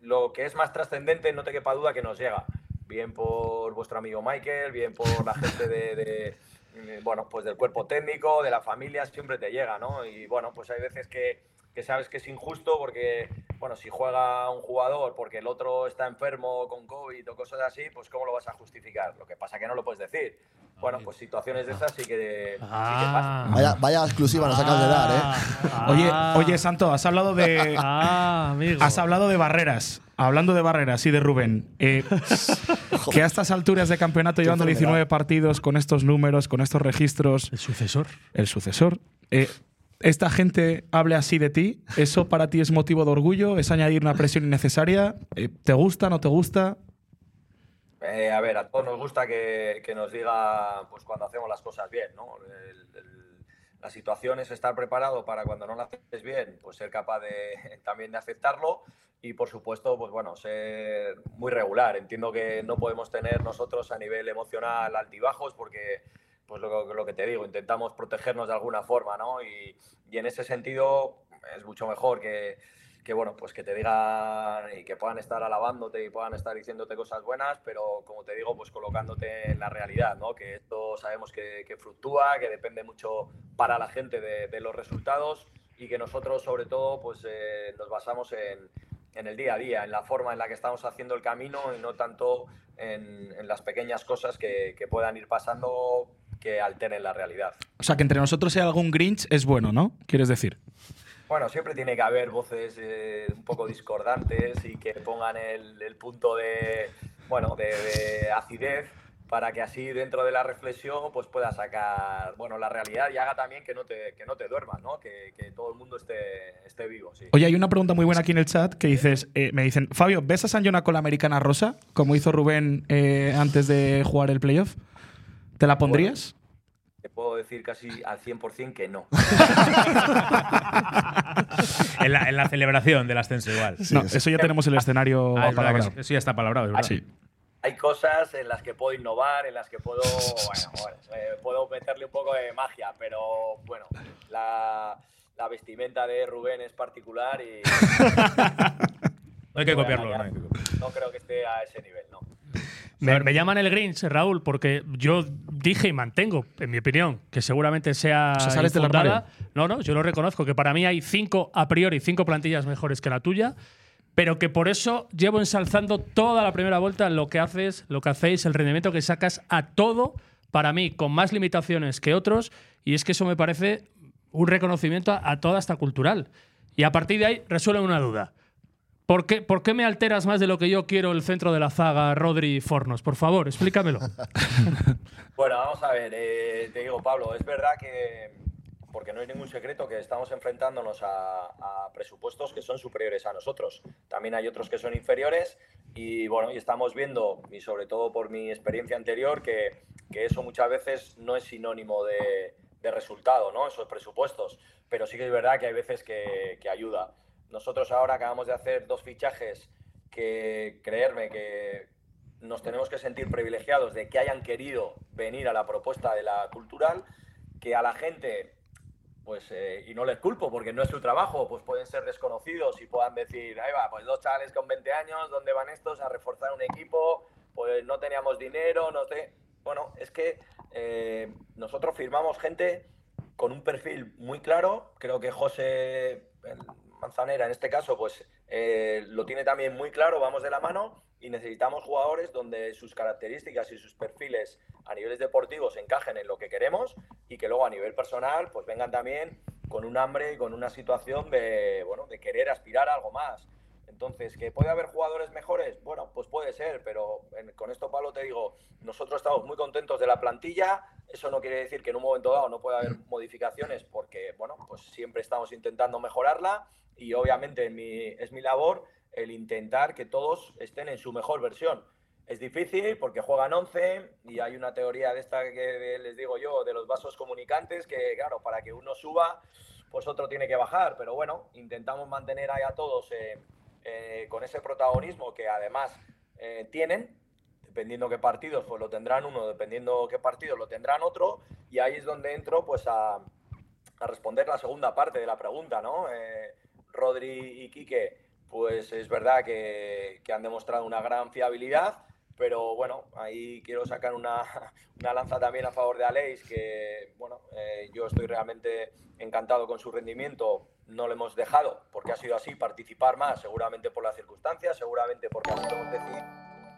lo que es más trascendente, no te quepa duda que nos llega. Bien por vuestro amigo Michael, bien por la gente de, de, eh, bueno, pues del cuerpo técnico, de la familia, siempre te llega, ¿no? Y bueno, pues hay veces que, que sabes que es injusto porque, bueno, si juega un jugador porque el otro está enfermo con COVID o cosas así, pues ¿cómo lo vas a justificar? Lo que pasa que no lo puedes decir. Bueno, pues situaciones de esas sí que, sí que pasan. Vaya, vaya exclusiva nos acabas de dar, ¿eh? Oye, Ah. oye, Santo, has hablado de. Ah, amigo. Has hablado de barreras. Hablando de barreras y de Rubén, eh, <laughs> que a estas alturas de campeonato, llevando enfermedad. 19 partidos, con estos números, con estos registros, El sucesor. el sucesor, eh, esta gente hable así de ti, ¿eso para ti es motivo de orgullo? ¿Es añadir una presión innecesaria? Eh, ¿Te gusta, no te gusta? Eh, a ver, a todos nos gusta que, nos diga pues cuando hacemos las cosas bien, ¿no? La situación es estar preparado para cuando no lo haces bien, pues ser capaz de <laughs> también de aceptarlo y por supuesto, pues bueno, ser muy regular. Entiendo que no podemos tener nosotros a nivel emocional altibajos porque, pues lo, lo que te digo, intentamos protegernos de alguna forma, ¿no? Y, y en ese sentido es mucho mejor que, que bueno, pues que te digan y que puedan estar alabándote y puedan estar diciéndote cosas buenas, pero como te digo, pues colocándote en la realidad, ¿no? Que esto sabemos que, que fluctúa, que depende mucho para la gente de, los resultados y que nosotros sobre todo pues eh, nos basamos en, en el día a día, en la forma en la que estamos haciendo el camino y no tanto en, las pequeñas cosas que puedan ir pasando que alteren la realidad. O sea, que entre nosotros hay algún Grinch es bueno, ¿no? ¿Quieres decir? Bueno, siempre tiene que haber voces eh, un poco discordantes y que pongan el, el punto de, bueno, de, de acidez para que así dentro de la reflexión pues pueda sacar bueno, la realidad y haga también que no te, que no te duermas, ¿no? Que, que todo el mundo esté, esté vivo. Sí. Oye, hay una pregunta muy buena aquí en el chat que dices, eh, me dicen, Fabio, ¿ves a San Jona con la americana rosa, como hizo Rubén eh, antes de jugar el playoff? ¿Te la pondrías? Te puedo decir casi al 100% que no. <laughs> en, la, en la celebración del ascenso igual. no, eso ya tenemos el escenario Ah, es verdad que apalabrado. eso- ya está palabrado, es verdad. Sí. Hay cosas en las que puedo innovar, en las que puedo, bueno, bueno, eh, puedo meterle un poco de magia, pero bueno, la, la vestimenta de Rubén es particular y <laughs> No hay que copiarlo. No, hay que copiarlo. no creo que esté a ese nivel, ¿no? Me, me llaman el Grinch, Raúl, porque yo dije y mantengo, en mi opinión, que seguramente sea. O sea, sales del infundada. armario. No, no, yo lo reconozco, que para mí hay cinco, a priori, cinco plantillas mejores que la tuya, pero que por eso llevo ensalzando toda la primera vuelta lo que haces, lo que hacéis, el rendimiento que sacas a todo, para mí, con más limitaciones que otros, y es que eso me parece un reconocimiento a, a toda esta cultural. Y a partir de ahí, resuelven una duda. ¿Por qué, ¿Por qué me alteras más de lo que yo quiero el centro de la zaga, Rodri Fornos? Por favor, explícamelo. <laughs> Bueno, vamos a ver, eh, te digo, Pablo, es verdad que, porque no hay ningún secreto, que estamos enfrentándonos a, a presupuestos que son superiores a nosotros. También hay otros que son inferiores y bueno, y estamos viendo, y sobre todo por mi experiencia anterior, que, que eso muchas veces no es sinónimo de, de resultado, ¿no? Esos presupuestos. Pero sí que es verdad que hay veces que, que ayuda. Nosotros ahora acabamos de hacer dos fichajes que, creerme, que nos tenemos que sentir privilegiados de que hayan querido venir a la propuesta de la cultural, que a la gente, pues, eh, y no les culpo porque no es su trabajo, pues pueden ser desconocidos y puedan decir, ahí va, pues dos chavales con 20 años, ¿dónde van estos a reforzar un equipo? Pues no teníamos dinero, no sé. Bueno, es que eh, nosotros firmamos gente con un perfil muy claro, creo que José Manzanera en este caso, pues eh, lo tiene también muy claro, vamos de la mano y necesitamos jugadores donde sus características y sus perfiles a niveles deportivos encajen en lo que queremos y que luego a nivel personal pues vengan también con un hambre y con una situación de, bueno, de querer aspirar a algo más. Entonces, ¿que puede haber jugadores mejores? Bueno, pues puede ser, pero en- con esto, Pablo, te digo, nosotros estamos muy contentos de la plantilla. Eso no quiere decir que en un momento dado no pueda haber modificaciones, porque, bueno, pues siempre estamos intentando mejorarla y obviamente en mi- es mi labor el intentar que todos estén en su mejor versión. Es difícil porque juegan 11 y hay una teoría de esta que les digo yo, de los vasos comunicantes, que claro, para que uno suba, pues otro tiene que bajar. Pero bueno, intentamos mantener ahí a todos eh, eh, con ese protagonismo que además eh, tienen, dependiendo qué partidos, pues lo tendrán uno, dependiendo qué partidos lo tendrán otro, y ahí es donde entro pues a, responder la segunda parte de la pregunta, ¿no? Eh, Rodri y Quique, pues es verdad que, que han demostrado una gran fiabilidad, pero bueno, ahí quiero sacar una, <laughs> una lanza también a favor de Aleix, que bueno, eh, yo estoy realmente encantado con su rendimiento. No le hemos dejado, porque ha sido así, participar más, seguramente por las circunstancias, seguramente porque así lo hemos decidido,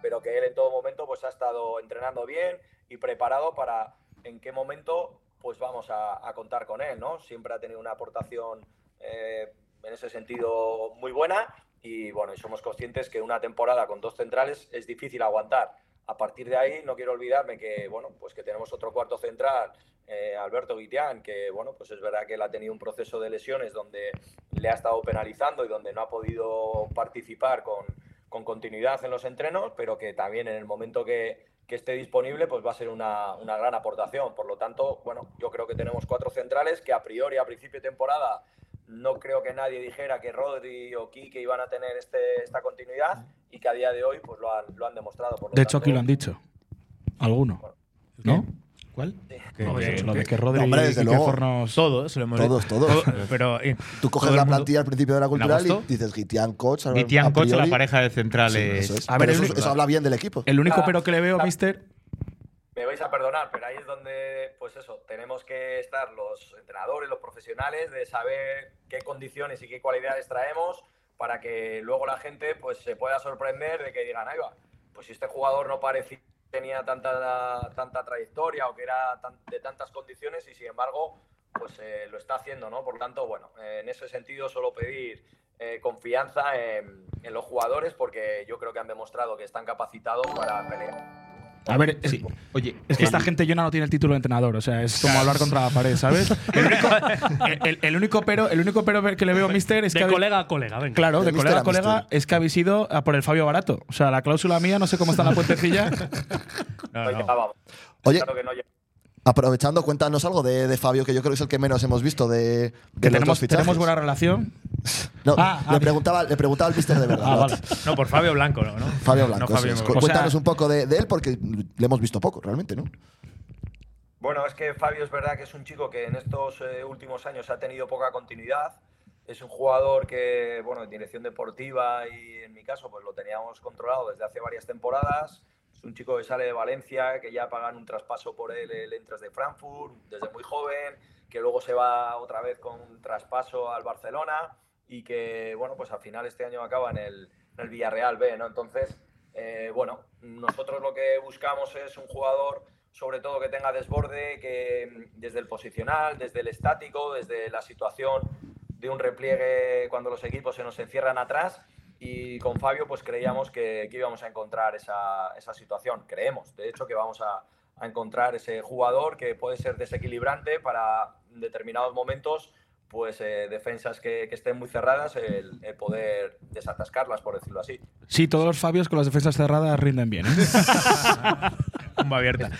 pero que él en todo momento pues ha estado entrenando bien y preparado para en qué momento pues vamos a, a contar con él, ¿no? Siempre ha tenido una aportación eh, en ese sentido muy buena y bueno, y somos conscientes que una temporada con dos centrales es difícil aguantar. A partir de ahí no quiero olvidarme que bueno, pues que tenemos otro cuarto central, eh, Alberto Guitián, que bueno, pues es verdad que él ha tenido un proceso de lesiones donde le ha estado penalizando y donde no ha podido participar con, con continuidad en los entrenos, pero que también en el momento que, que esté disponible, pues va a ser una, una gran aportación. Por lo tanto, bueno, yo creo que tenemos cuatro centrales que a priori, a principio de temporada, no creo que nadie dijera que Rodri o Quique iban a tener este, esta continuidad y que a día de hoy pues lo han, lo han demostrado. Por lo De hecho, tanto, aquí lo han dicho. Alguno. ¿No? ¿Cuál? Que- de- lo de que- que Rodri No, hombre, y desde luego. Fornos- Todos, lo hemos Todos, todos. Pero eh, Tú coges la plantilla al principio de la cultural y dices Guitián a Coach, la pareja de Sí, centrales. eso es. A ver, Pero el eso, único- eso habla bien del equipo. El único Ah, pero que le veo, ah. mister, Me vais a perdonar, pero ahí es donde, pues eso, tenemos que estar los entrenadores, los profesionales, de saber qué condiciones y qué cualidades traemos para que luego la gente pues se pueda sorprender de que digan, ahí va, pues si este jugador no parecía tenía tanta, tanta trayectoria o que era tan- de tantas condiciones y sin embargo pues eh, lo está haciendo, ¿no? Por tanto, bueno, eh, en ese sentido solo pedir eh, confianza en, en los jugadores porque yo creo que han demostrado que están capacitados para pelear. A ver, es, Oye, es que esta gente Yona no tiene el título de entrenador, o sea, es como hablar contra la pared, ¿sabes? <laughs> El único, el- el- el único pero, el único pero que le veo, mister, es que De colega a colega, venga. Claro, De colega a a colega, mister. es que habéis ido a por el Fabio Barato. O sea, la cláusula mía, no sé cómo está en la puentecilla. <laughs> No, No. Oye, Claro que no. Aprovechando, cuéntanos algo de, de Fabio, que yo creo que es el que menos hemos visto de, de Que los tenemos, dos fichajes. tenemos buena relación. <laughs> No, Ah, le, ah, preguntaba, le preguntaba al mister de verdad. Ah, ¿no? vale. No, por Fabio Blanco, ¿no? Fabio No Blanco. Fabio eso es. Blanco. Cu- O sea- Cuéntanos un poco de, de él, porque le hemos visto poco, realmente, ¿no? Bueno, es que Fabio es verdad que es un chico que en estos eh, últimos años ha tenido poca continuidad. Es un jugador que, bueno, en dirección deportiva y en mi caso, pues lo teníamos controlado desde hace varias temporadas. Es un chico que sale de Valencia, que ya pagan un traspaso por él, él entra de Frankfurt desde muy joven, que luego se va otra vez con un traspaso al Barcelona y que, bueno, pues al final este año acaba en el, el Villarreal B, ¿no? Entonces, eh, bueno, nosotros lo que buscamos es un jugador sobre todo que tenga desborde, que desde el posicional, desde el estático, desde la situación de un repliegue cuando los equipos se nos encierran atrás. Y con Fabio pues creíamos que, que íbamos a encontrar esa, esa situación. Creemos, de hecho, que vamos a, a encontrar ese jugador que puede ser desequilibrante para en determinados momentos pues eh, defensas que, que estén muy cerradas, el, el poder desatascarlas, por decirlo así. Sí, todos los Fabios con las defensas cerradas rinden bien. ¿eh? <laughs> Bomba abierta.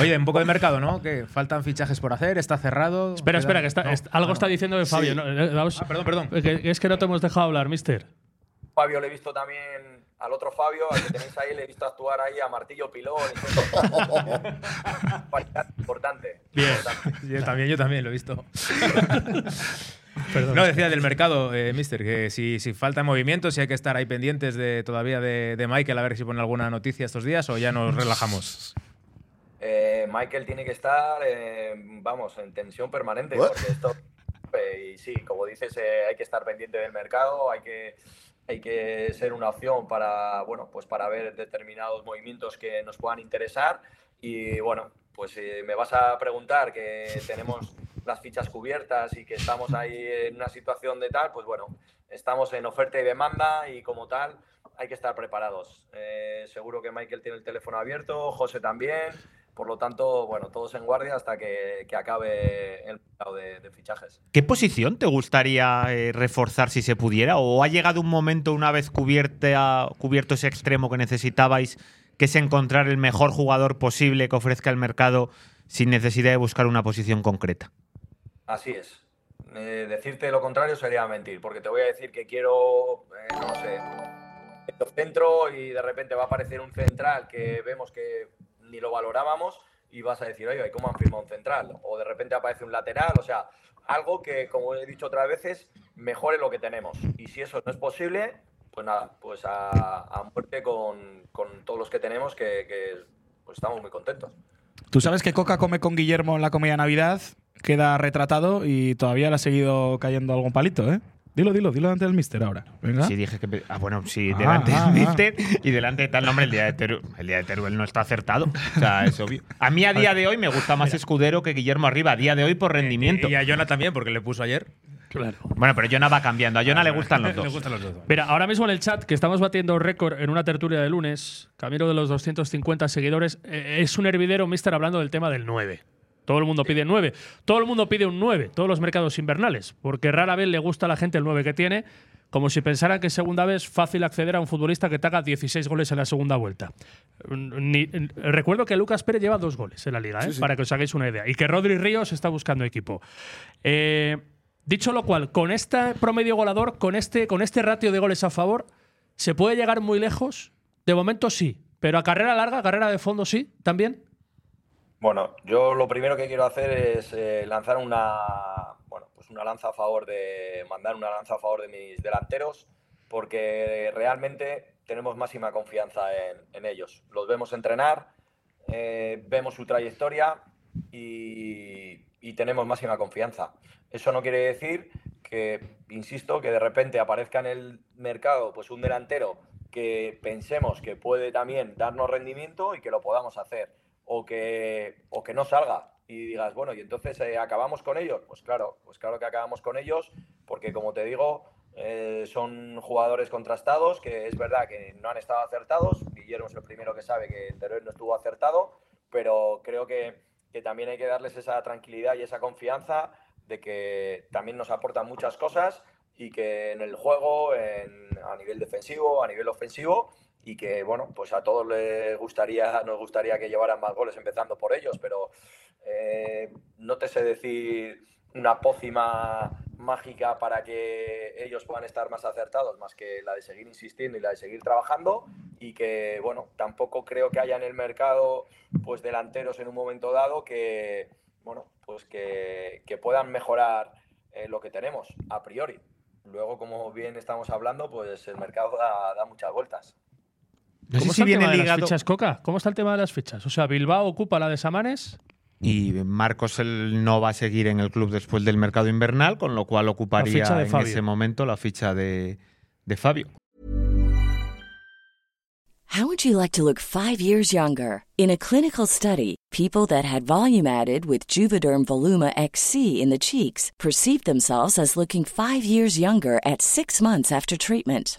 Oye, un poco de mercado, ¿no? Que faltan fichajes por hacer, está cerrado. Espera, Queda- espera, que está, No. est- algo no. está diciendo de Fabio. Sí. ¿no? Eh, vamos- Ah, perdón, perdón. que- que es que no te hemos dejado hablar, mister. Fabio le he visto también al otro Fabio, al que tenéis ahí, le he visto actuar ahí a martillo pilón. <laughs> importante. Bien. importante. Yo también, yo también lo he visto. <laughs> Perdón. No, decía del mercado, eh, mister, que si, si falta movimiento, si hay que estar ahí pendientes de todavía de, de Michael, a ver si pone alguna noticia estos días o ya nos <laughs> relajamos. Eh, Michael tiene que estar, eh, vamos, en tensión permanente, porque esto. eh, y sí, como dices, eh, hay que estar pendiente del mercado, hay que, hay que ser una opción para, bueno, pues para ver determinados movimientos que nos puedan interesar. Y bueno, pues si me vas a preguntar que <laughs> tenemos las fichas cubiertas y que estamos ahí en una situación de tal, pues bueno, estamos en oferta y demanda y como tal hay que estar preparados. Eh, seguro que Michael tiene el teléfono abierto, José también. Por lo tanto, bueno, todos en guardia hasta que, que acabe el mercado de, de fichajes. ¿Qué posición te gustaría eh, reforzar si se pudiera? ¿O ha llegado un momento, una vez cubierta, cubierto ese extremo que necesitabais, que es encontrar el mejor jugador posible que ofrezca el mercado sin necesidad de buscar una posición concreta? Así es. Eh, decirte lo contrario sería mentir, porque te voy a decir que quiero, eh, no sé, centro y de repente va a aparecer un central que vemos que ni lo valorábamos y vas a decir, oye, ¿cómo han firmado un central? O de repente aparece un lateral, o sea, algo que, como he dicho otras veces, mejore lo que tenemos. Y si eso no es posible, pues nada, pues a, muerte con, con todos los que tenemos, que, pues estamos muy contentos. Tú sabes que Coca come con Guillermo en la comida Navidad, queda retratado y todavía le ha seguido cayendo algún palito, ¿eh? Dilo, dilo, dilo delante del mister ahora. Venga. Sí, dije que. Ah, bueno, sí, Ah, delante ah, del ah. Mister y delante de tal nombre, el día de Teruel. El día de Teruel no está acertado. O sea, es obvio. A mí a día de hoy me gusta más Escudero que Guillermo Arriba, a día de hoy por rendimiento. Y a Jonah también, porque le puso ayer. Claro. Bueno, pero Jonah va cambiando. A Jonah le gustan los <laughs> Le dos. gustan los dos. Mira, ahora mismo en el chat, que estamos batiendo récord en una tertulia de lunes, camino de los 250 seguidores, eh, es un hervidero, mister, hablando del tema del 9. Todo el mundo pide 9. Todo el mundo pide un 9, todos los mercados invernales, porque rara vez le gusta a la gente el 9 que tiene, como si pensaran que segunda vez es fácil acceder a un futbolista que te haga 16 goles en la segunda vuelta. Ni- recuerdo que Lucas Pérez lleva dos goles en la liga, ¿eh? para que os hagáis una idea, y que Rodri Ríos está buscando equipo. Eh, dicho lo cual, con este promedio golador, con este, con este ratio de goles a favor, ¿se puede llegar muy lejos? De momento sí, pero a carrera larga, carrera de fondo sí, también. Bueno, yo lo primero que quiero hacer es eh, lanzar una, bueno, pues una lanza a favor de, mandar una lanza a favor de mis delanteros, porque realmente tenemos máxima confianza en, ellos. Los vemos entrenar, eh, vemos su trayectoria y, y tenemos máxima confianza. Eso no quiere decir que, insisto, que de repente aparezca en el mercado pues un delantero que pensemos que puede también darnos rendimiento y que lo podamos hacer o que, o que no salga y digas, bueno, y entonces eh, acabamos con ellos. Pues claro, pues claro que acabamos con ellos, porque como te digo, eh, son jugadores contrastados, que es verdad que no han estado acertados. Guillermo es el primero que sabe que el Teruel no estuvo acertado, pero creo que, que también hay que darles esa tranquilidad y esa confianza de que también nos aportan muchas cosas y que en el juego, en- a nivel defensivo, a nivel ofensivo, y que bueno, pues a todos les gustaría, nos gustaría que llevaran más goles empezando por ellos, pero Eh, no te sé decir una pócima mágica para que ellos puedan estar más acertados, más que la de seguir insistiendo y la de seguir trabajando y que, bueno, tampoco creo que haya en el mercado pues delanteros en un momento dado que, bueno, pues que, puedan mejorar eh, lo que tenemos a priori. Luego, como bien estamos hablando, pues el mercado da muchas vueltas. ¿Cómo sé está si el viene tema de ligado- las fichas, Coca? ¿Cómo está el tema de las fichas? O sea, Bilbao ocupa la de Samanes. Y Marcos él no va a seguir en el club después del mercado invernal, con lo cual ocuparía en Fabio. ese momento la ficha de, de Fabio. How would you like to look five years younger? In a clinical study, people that had volume added with Juvederm Voluma XC in the cheeks perceived themselves as looking five years younger at six months after treatment.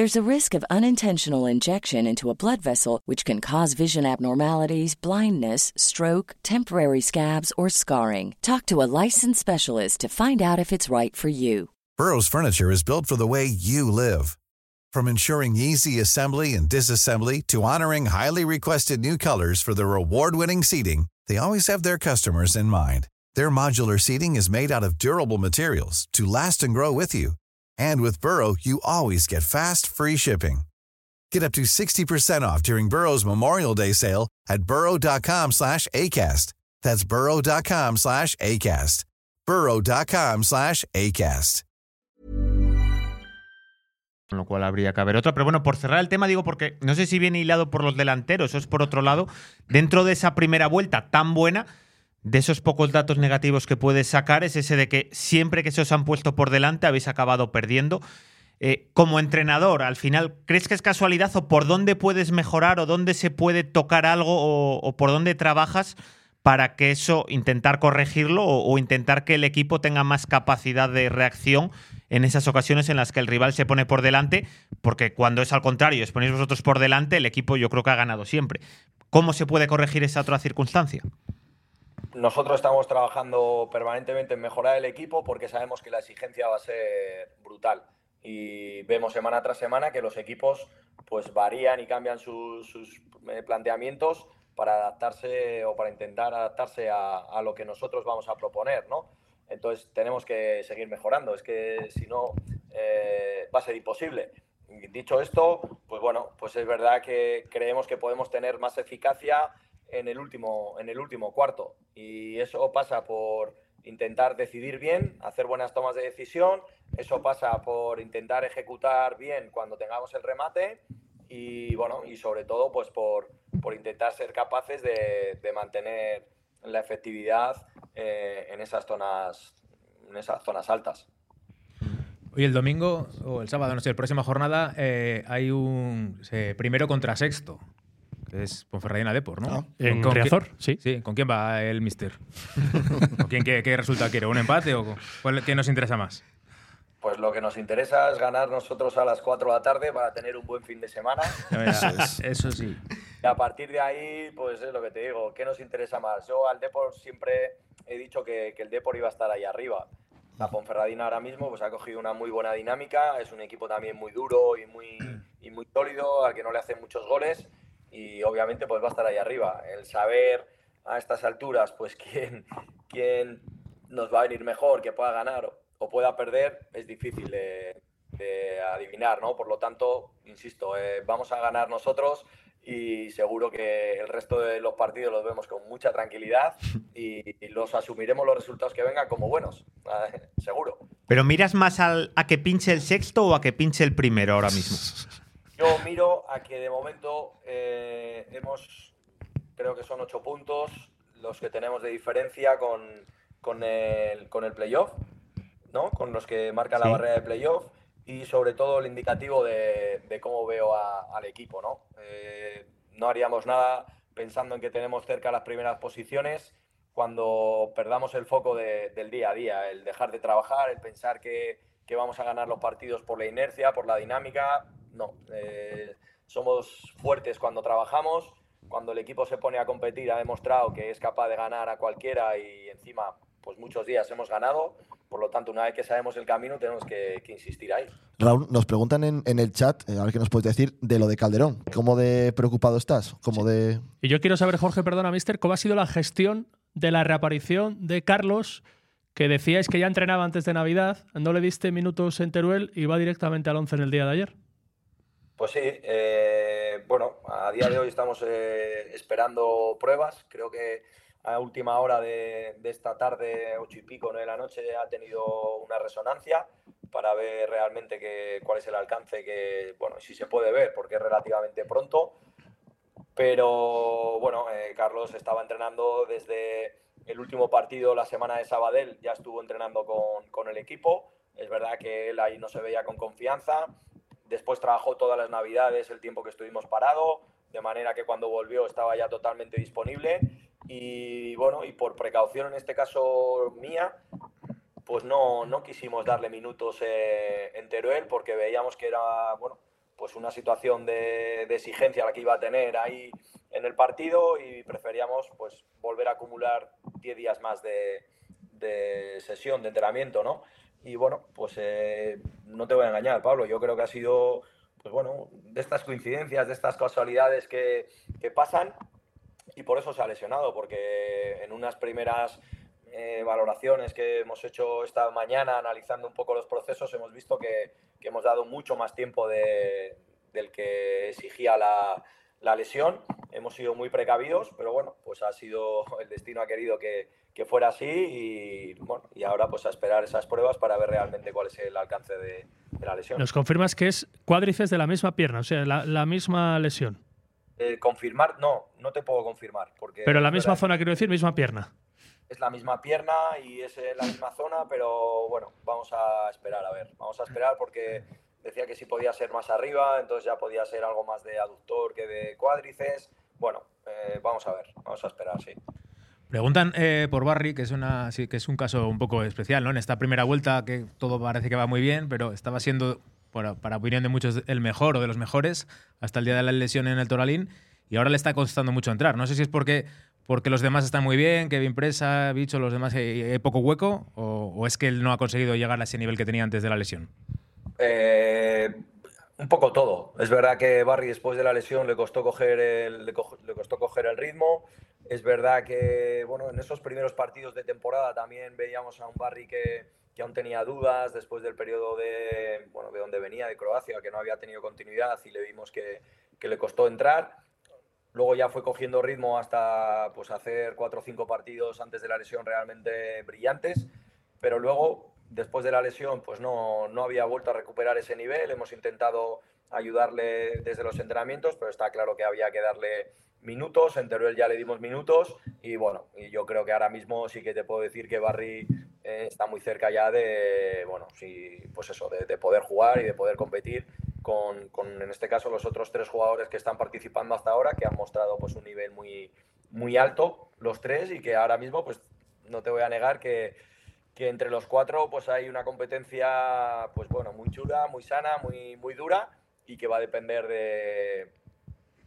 There's a risk of unintentional injection into a blood vessel, which can cause vision abnormalities, blindness, stroke, temporary scabs, or scarring. Talk to a licensed specialist to find out if it's right for you. Burrow's furniture is built for the way you live. From ensuring easy assembly and disassembly to honoring highly requested new colors for their award-winning seating, they always have their customers in mind. Their modular seating is made out of durable materials to last and grow with you. And with Burrow, you always get fast, free shipping. Get up to 60% off during Burrow's Memorial Day sale at burrow.com slash ACAST. That's burrow.com slash ACAST. burrow.com slash ACAST. Con lo cual habría que haber otro. Pero bueno, por cerrar el tema, digo, porque no sé si viene hilado por los delanteros, eso es por otro lado. Dentro de esa primera vuelta tan buena, de esos pocos datos negativos que puedes sacar, es ese de que siempre que se os han puesto por delante habéis acabado perdiendo. Eh, como entrenador, al final, ¿crees que es casualidad o por dónde puedes mejorar o dónde se puede tocar algo o, por dónde trabajas para que eso, intentar corregirlo o, o intentar que el equipo tenga más capacidad de reacción en esas ocasiones en las que el rival se pone por delante? Porque cuando es al contrario, os ponéis vosotros por delante, el equipo yo creo que ha ganado siempre. ¿Cómo se puede corregir esa otra circunstancia? Nosotros estamos trabajando permanentemente en mejorar el equipo porque sabemos que la exigencia va a ser brutal. Y vemos semana tras semana que los equipos pues varían y cambian sus, sus, eh, planteamientos para adaptarse o para intentar adaptarse a, a, lo que nosotros vamos a proponer, ¿no? Entonces tenemos que seguir mejorando, es que si no eh, va a ser imposible. Dicho esto, pues bueno, pues es verdad que creemos que podemos tener más eficacia en el último, en el último cuarto. Y eso pasa por intentar decidir bien, hacer buenas tomas de decisión. Eso pasa por intentar ejecutar bien cuando tengamos el remate. Y bueno, y sobre todo, pues por, por intentar ser capaces de, de mantener la efectividad eh, en esas zonas, en esas zonas altas. Hoy el domingo o el sábado, no sé, la próxima jornada eh, hay un eh, primero contra sexto. Es Ponferradina Depor, ¿no? Ah, en Riazor, sí. Sí, ¿con quién va el mister? <laughs> ¿Con quién, qué, qué, resultado quiere? ¿Un empate o cuál, qué nos interesa más? Pues lo que nos interesa es ganar nosotros a las 4 de la tarde para tener un buen fin de semana. <laughs> eso, es, eso sí. Y a partir de ahí, pues es lo que te digo, ¿qué nos interesa más? Yo al Depor siempre he dicho que, que el Depor iba a estar ahí arriba. La Ponferradina ahora mismo pues, ha cogido una muy buena dinámica, es un equipo también muy duro y muy, y muy sólido, al que no le hacen muchos goles y obviamente pues va a estar ahí arriba. El saber a estas alturas pues <laughs> quién, quién nos va a venir mejor, que pueda ganar o, o pueda perder, es difícil de, de, adivinar, ¿no? Por lo tanto, insisto, eh, vamos a ganar nosotros y seguro que el resto de los partidos los vemos con mucha tranquilidad <laughs> y, y los asumiremos los resultados que vengan como buenos, <laughs> seguro. ¿Pero miras más al, a que pinche el sexto o a que pinche el primero ahora mismo? Yo miro a que de momento eh, hemos, creo que son ocho puntos los que tenemos de diferencia con, con el, con el playoff, ¿no? Con los que marca la barrera de playoff. y sobre todo el indicativo de, de cómo veo a- al equipo, ¿no? Eh, no haríamos nada pensando en que tenemos cerca las primeras posiciones cuando perdamos el foco de- del día a día, el dejar de trabajar, el pensar que, que vamos a ganar los partidos por la inercia, por la dinámica. No, eh, somos fuertes cuando trabajamos, cuando el equipo se pone a competir ha demostrado que es capaz de ganar a cualquiera y encima pues muchos días hemos ganado, por lo tanto una vez que sabemos el camino tenemos que, que insistir ahí. Raúl, nos preguntan en, en el chat, eh, a ver qué nos puedes decir de lo de Calderón. ¿Cómo de preocupado estás? ¿Cómo de...? Y yo quiero saber, Jorge, perdona, mister, cómo ha sido la gestión de la reaparición de Carlos, que decíais que ya entrenaba antes de Navidad, no le diste minutos en Teruel y va directamente al 11 en el día de ayer. Pues sí, eh, bueno, a día de hoy estamos eh, esperando pruebas. Creo que a última hora de, de esta tarde, ocho y pico nueve de la noche, ha tenido una resonancia para ver realmente que, cuál es el alcance que, bueno, si se puede ver, porque es relativamente pronto. Pero bueno, eh, Carlos estaba entrenando desde el último partido, la semana de Sabadell, ya estuvo entrenando con, con el equipo. Es verdad que él ahí no se veía con confianza. Después trabajó todas las navidades, el tiempo que estuvimos parado, de manera que cuando volvió estaba ya totalmente disponible. Y bueno, y por precaución en este caso mía, pues no, no quisimos darle minutos eh, en Teruel porque veíamos que era, bueno, pues una situación de, exigencia la que iba a tener ahí en el partido y preferíamos pues volver a acumular 10 días más de, de sesión, de entrenamiento, ¿no? Y bueno, pues eh, no te voy a engañar, Pablo, yo creo que ha sido, pues bueno, de estas coincidencias, de estas casualidades que, que pasan y por eso se ha lesionado, porque en unas primeras eh, valoraciones que hemos hecho esta mañana analizando un poco los procesos hemos visto que, que hemos dado mucho más tiempo de- del que exigía la, la lesión. Hemos sido muy precavidos, pero bueno, pues ha sido, el destino ha querido que, que fuera así y bueno, y ahora pues a esperar esas pruebas para ver realmente cuál es el alcance de, de la lesión. Nos confirmas que es cuádriceps de la misma pierna, o sea, la, la misma lesión. Eh, confirmar, no, no te puedo confirmar. Porque Pero la misma zona, quiero decir, misma pierna. es la misma pierna y es la misma zona, pero bueno, vamos a esperar, a ver, vamos a esperar porque decía que sí podía ser más arriba, entonces ya podía ser algo más de aductor que de cuádriceps. Bueno, eh, vamos a ver, vamos a esperar, sí. Preguntan eh, por Barry, que es, una, que es un caso un poco especial, ¿no? En esta primera vuelta que todo parece que va muy bien, pero estaba siendo, para, para opinión de muchos, el mejor o de los mejores hasta el día de la lesión en el Toralín y ahora le está costando mucho entrar. No sé si es porque, porque los demás están muy bien, Kevin Presa, Bicho, los demás hay, hay poco hueco o es que él no ha conseguido llegar a ese nivel que tenía antes de la lesión. Eh, un poco todo. Es verdad que Barry después de la lesión le costó coger el, le co- le costó coger el ritmo. Es verdad que bueno, en esos primeros partidos de temporada también veíamos a un Barry que, que aún tenía dudas después del periodo de, bueno, de donde venía, de Croacia, que no había tenido continuidad y le vimos que, que le costó entrar. Luego ya fue cogiendo ritmo hasta pues, hacer cuatro o cinco partidos antes de la lesión realmente brillantes, pero luego, después de la lesión, pues no, no había vuelto a recuperar ese nivel. Hemos intentado ayudarle desde los entrenamientos, pero está claro que había que darle minutos. En Teruel ya le dimos minutos y bueno, y yo creo que ahora mismo sí que te puedo decir que Barry eh, está muy cerca ya de, bueno, sí, pues eso, de, de poder jugar y de poder competir con, con, en este caso, los otros tres jugadores que están participando hasta ahora, que han mostrado pues un nivel muy, muy alto, los tres, y que ahora mismo, pues no te voy a negar que, que entre los cuatro pues hay una competencia, pues bueno, muy chula, muy sana, muy, muy dura, y que va a depender de,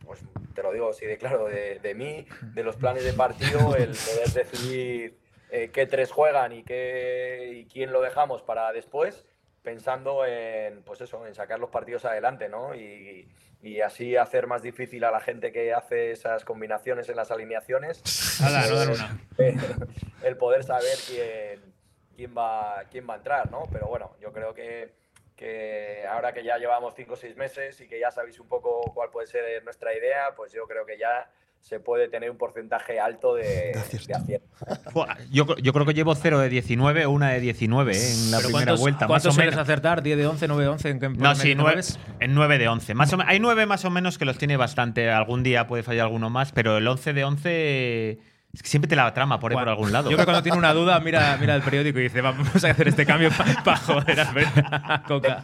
pues te lo digo así de claro, de, de mí, de los planes de partido, el poder decidir eh, qué tres juegan y, qué, y quién lo dejamos para después, pensando en, pues eso, en sacar los partidos adelante, ¿no? Y, y así hacer más difícil a la gente que hace esas combinaciones en las alineaciones. No dan una. <laughs> el poder saber quién, quién, va, quién va a entrar, ¿no? Pero bueno, yo creo que, que ahora que ya llevamos cinco o seis meses y que ya sabéis un poco cuál puede ser nuestra idea, pues yo creo que ya se puede tener un porcentaje alto de, de acierto. Buah, Yo, yo creo que llevo 0 de 19 o una de 19 ¿eh? en la ¿Pero primera cuántos, vuelta. Más ¿Cuántos o sueles menos. acertar? ¿10 de 11, 9 de 11? ¿En qué No, sí, medio nueve, mueves? en 9 de 11. Más o hay 9 más o menos que los tiene bastante. Algún día puede fallar alguno más, pero el 11 de 11 Es que siempre te la trama por ahí por algún lado. Yo creo que cuando tiene una duda, mira, mira el periódico y dice, vamos a hacer este cambio para joder a <laughs> Coca.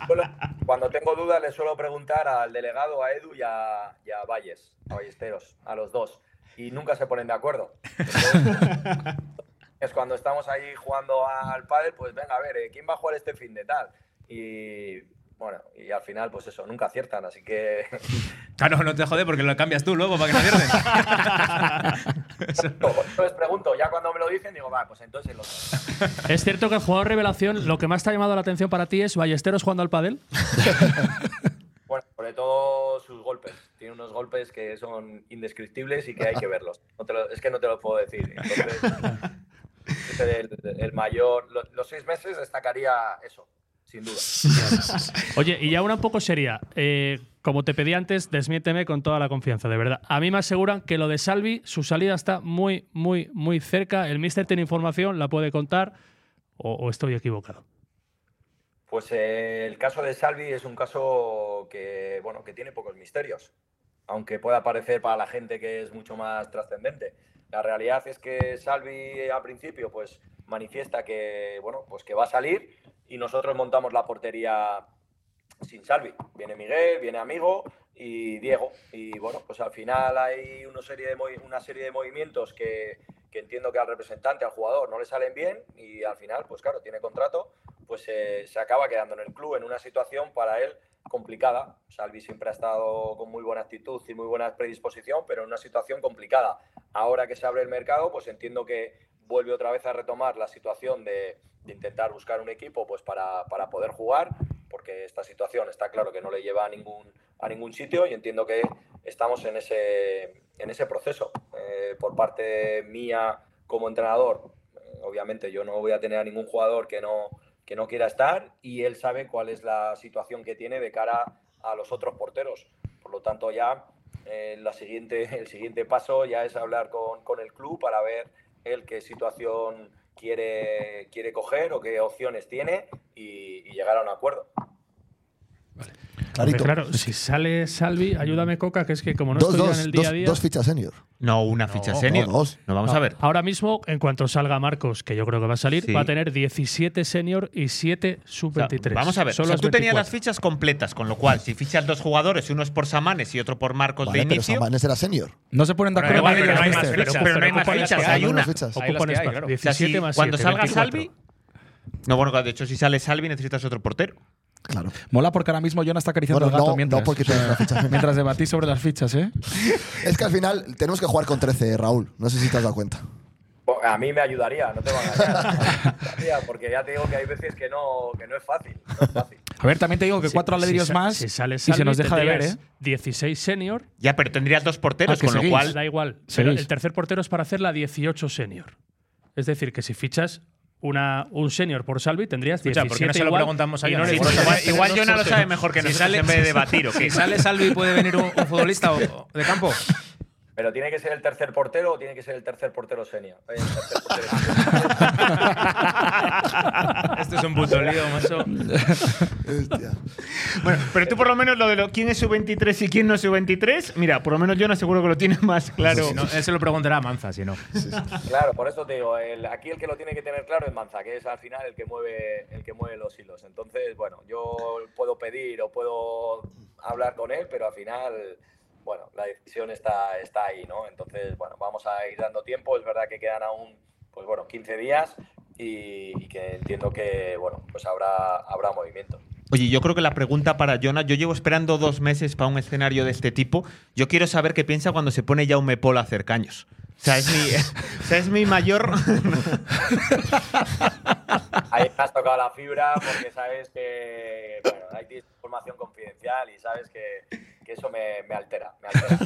Cuando tengo dudas le suelo preguntar al delegado, a Edu y a, y a Valles, a Ballesteros, a los dos. Y nunca se ponen de acuerdo. Entonces, <laughs> es cuando estamos ahí jugando al pádel, pues venga, a ver, eh, ¿quién va a jugar este fin de tal? Y bueno, y al final, pues eso, nunca aciertan, así que. <laughs> Claro, no te jode porque lo cambias tú luego para que no acierten. <laughs> Entonces pregunto, ya cuando me lo dicen, digo, va, pues entonces lo <laughs> ¿Es cierto que el jugador revelación, lo que más te ha llamado la atención para ti es Ballesteros jugando al pádel? Bueno, sobre todo sus golpes. Tiene unos golpes que son indescriptibles y que hay que verlos. No te lo- es que no te lo puedo decir. Entonces, es el, el mayor. lo- Los seis meses destacaría eso, sin duda. <laughs> Oye, y ya una un poco seria. eh, como te pedí antes, desmiénteme con toda la confianza, de verdad. A mí me aseguran que lo de Salvi, su salida está muy, muy, muy cerca. El Mister tiene información, la puede contar, o, o estoy equivocado. Pues eh, el caso de Salvi es un caso que, bueno, que tiene pocos misterios, aunque pueda parecer para la gente que es mucho más trascendente. La realidad es que Salvi al principio pues manifiesta que, bueno, pues que va a salir y nosotros montamos la portería sin Salvi. Viene Miguel, viene Amigo y Diego. Y bueno, pues al final hay una serie de, una serie de movimientos que, que entiendo que al representante, al jugador, no le salen bien y al final, pues claro, tiene contrato, pues se acaba quedando en el club en una situación para él complicada. Salvi siempre ha estado con muy buena actitud y muy buena predisposición, pero en una situación complicada. Ahora que se abre el mercado, pues entiendo que vuelve otra vez a retomar la situación de, de intentar buscar un equipo pues para, para poder jugar, porque esta situación está claro que no le lleva a ningún, a ningún sitio y entiendo que estamos en ese, en ese proceso. Eh, por parte mía como entrenador, eh, obviamente yo no voy a tener a ningún jugador que no, que no quiera estar y él sabe cuál es la situación que tiene de cara a los otros porteros. Por lo tanto, ya eh, la siguiente, el siguiente paso ya es hablar con, con el club para ver qué situación quiere, quiere coger o qué opciones tiene y llegar a un acuerdo. Hombre, claro, si sale Salvi, ayúdame Coca, que es que como no Dos, estoy dos, en el día a dos, día. dos fichas senior. No, una ficha No, senior. no, dos. No, vamos a ver. Ahora mismo, en cuanto salga Marcos, que yo creo que va a salir, Sí. va a tener 17 senior y 7 O sea, sub-23. vamos a ver. Son o sea, tú tenías 24. las fichas completas, con lo cual, si fichas dos jugadores, uno es por Samanes y otro por Marcos Vale, de pero inicio. Samanes era senior. No se ponen de Pero acuerdo igual, con pero no hay más fichas. pero no hay más fichas, hay una. Ocupan espacio. claro. O sea, 17 si más cuando 7, salga 24. Salvi. No, bueno, de hecho, si sale Salvi, necesitas otro portero. Claro. Mola porque ahora mismo Jonah está acariciando Bueno, el gato no, mientras. no porque ficha <laughs> mientras debatís sobre las fichas, ¿eh? Es que al final tenemos que jugar con 13, Raúl. No sé si te has dado cuenta. A mí me ayudaría, no te voy a engañar. <laughs> Porque ya te digo que hay veces que no, que no es fácil. No es fácil. A ver, también te digo que cuatro si más si sale y se nos deja de ver, ¿eh? tendrías 16 senior, Ya, pero tendrías dos porteros, Ah, con lo cual. da igual. Pero el tercer portero es para hacer la 18 senior. Es decir, que si fichas una, un senior por Salvi, tendrías Escucha, 17 ¿por qué no se lo igual, preguntamos a y no le igual- igual Jonah lo sabe mejor que Si nosotros sale- en vez de debatir, ¿o qué? Si sale Salvi, ¿puede venir un, un futbolista o- de campo? Pero tiene que ser el tercer portero o tiene que ser el tercer portero senior. El tercer portero <laughs> Esto es un puto lío, macho. Bueno, pero tú por lo menos lo de lo, quién es su 23 y quién no es su 23, mira, por lo menos Jonah seguro que lo tiene más claro. Si no, él se lo preguntará a Manza, si no. Claro, por eso te digo, el- aquí el que lo tiene que tener claro es Manza, que es al final el que mueve, el que mueve los hilos. Entonces, bueno, yo puedo pedir o puedo hablar con él, pero al final, bueno, la decisión está, está ahí, ¿no? Entonces, bueno, vamos a ir dando tiempo. Es verdad que quedan aún, pues bueno, 15 días y, y que entiendo que, bueno, pues habrá, habrá movimiento. Oye, yo creo que la pregunta para Jonah, yo llevo esperando dos meses para un escenario de este tipo. Yo quiero saber qué piensa cuando se pone Jaume Pol a hacer caños. O sea, es mi, <laughs> o sea, es mi mayor. <laughs> Ahí has tocado la fibra porque sabes que bueno, hay información confidencial y sabes que, que eso me, me altera. Me altera.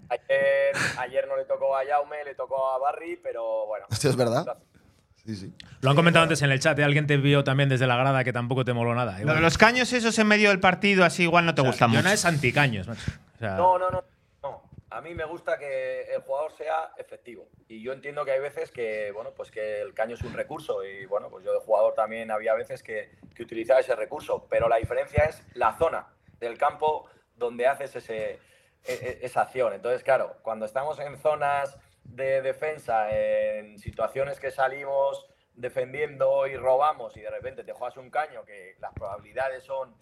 <laughs> Ayer, ayer no le tocó a Jaume, le tocó a Barry, pero bueno. Hostia, ¿es verdad? Sí, sí. Lo han comentado antes en el chat, ¿eh? alguien te vio también desde la grada que tampoco te moló nada. Lo de los caños esos en medio del partido, así igual no te gustan mucho. Jonah es anticaños, macho. O sea, no, no, no. A mí me gusta que el jugador sea efectivo. Y yo entiendo que hay veces que, bueno, pues que el caño es un recurso. Y bueno, pues yo de jugador también había veces que, utilizaba ese recurso. Pero la diferencia es la zona del campo donde haces ese, e- e- esa acción. Entonces, claro, cuando estamos en zonas de defensa, en situaciones que salimos defendiendo y robamos y de repente te juegas un caño que las probabilidades son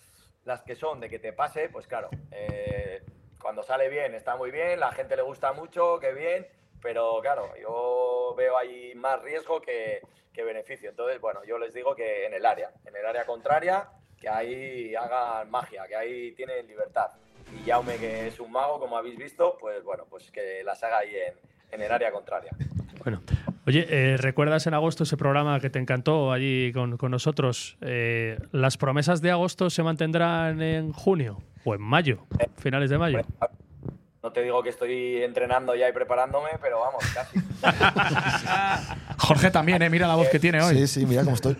las que son de que te pase, pues claro, eh, cuando sale bien está muy bien, la gente le gusta mucho, qué bien, pero claro, yo veo ahí más riesgo que, que beneficio. Entonces, bueno, yo les digo que en el área, en el área contraria, que ahí hagan magia, que ahí tienen libertad. Y Jaume, que es un mago, como habéis visto, pues bueno, pues que las haga ahí en, en el área contraria. Bueno, oye, eh, ¿recuerdas en agosto ese programa que te encantó allí con, con nosotros? Eh, ¿Las promesas de agosto se mantendrán en junio en mayo? Finales de mayo. No te digo que estoy entrenando ya y preparándome, pero vamos, casi. <laughs> Jorge también, ¿eh? Mira la voz que tiene hoy. Sí, sí, mira cómo estoy.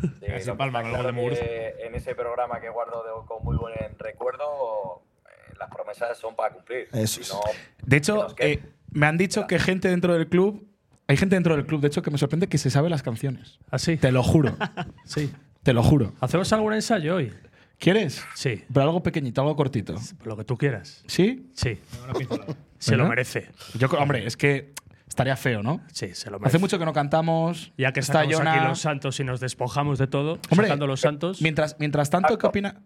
Sí, palma claro que En ese programa que guardo de- con muy buen recuerdo, eh, las promesas son para cumplir. Eso Si es. no, De hecho, que- eh, me han dicho que gente dentro del club. Hay gente dentro del club, de hecho, que me sorprende que se sabe las canciones. ¿Así? Te lo juro. <laughs> Sí. Te lo juro. ¿Hacemos algún ensayo hoy? ¿Quieres? Sí. Pero algo pequeñito, algo cortito. Lo que tú quieras. ¿Sí? Sí. Se lo merece. Yo, creo- hombre, es que estaría feo, ¿no? Sí, se lo merece. Hace mucho que no cantamos. Ya que está Jonah. aquí los santos y nos despojamos de todo, Hombre, sacando los santos. Mientras, mientras tanto, ¿qué opina?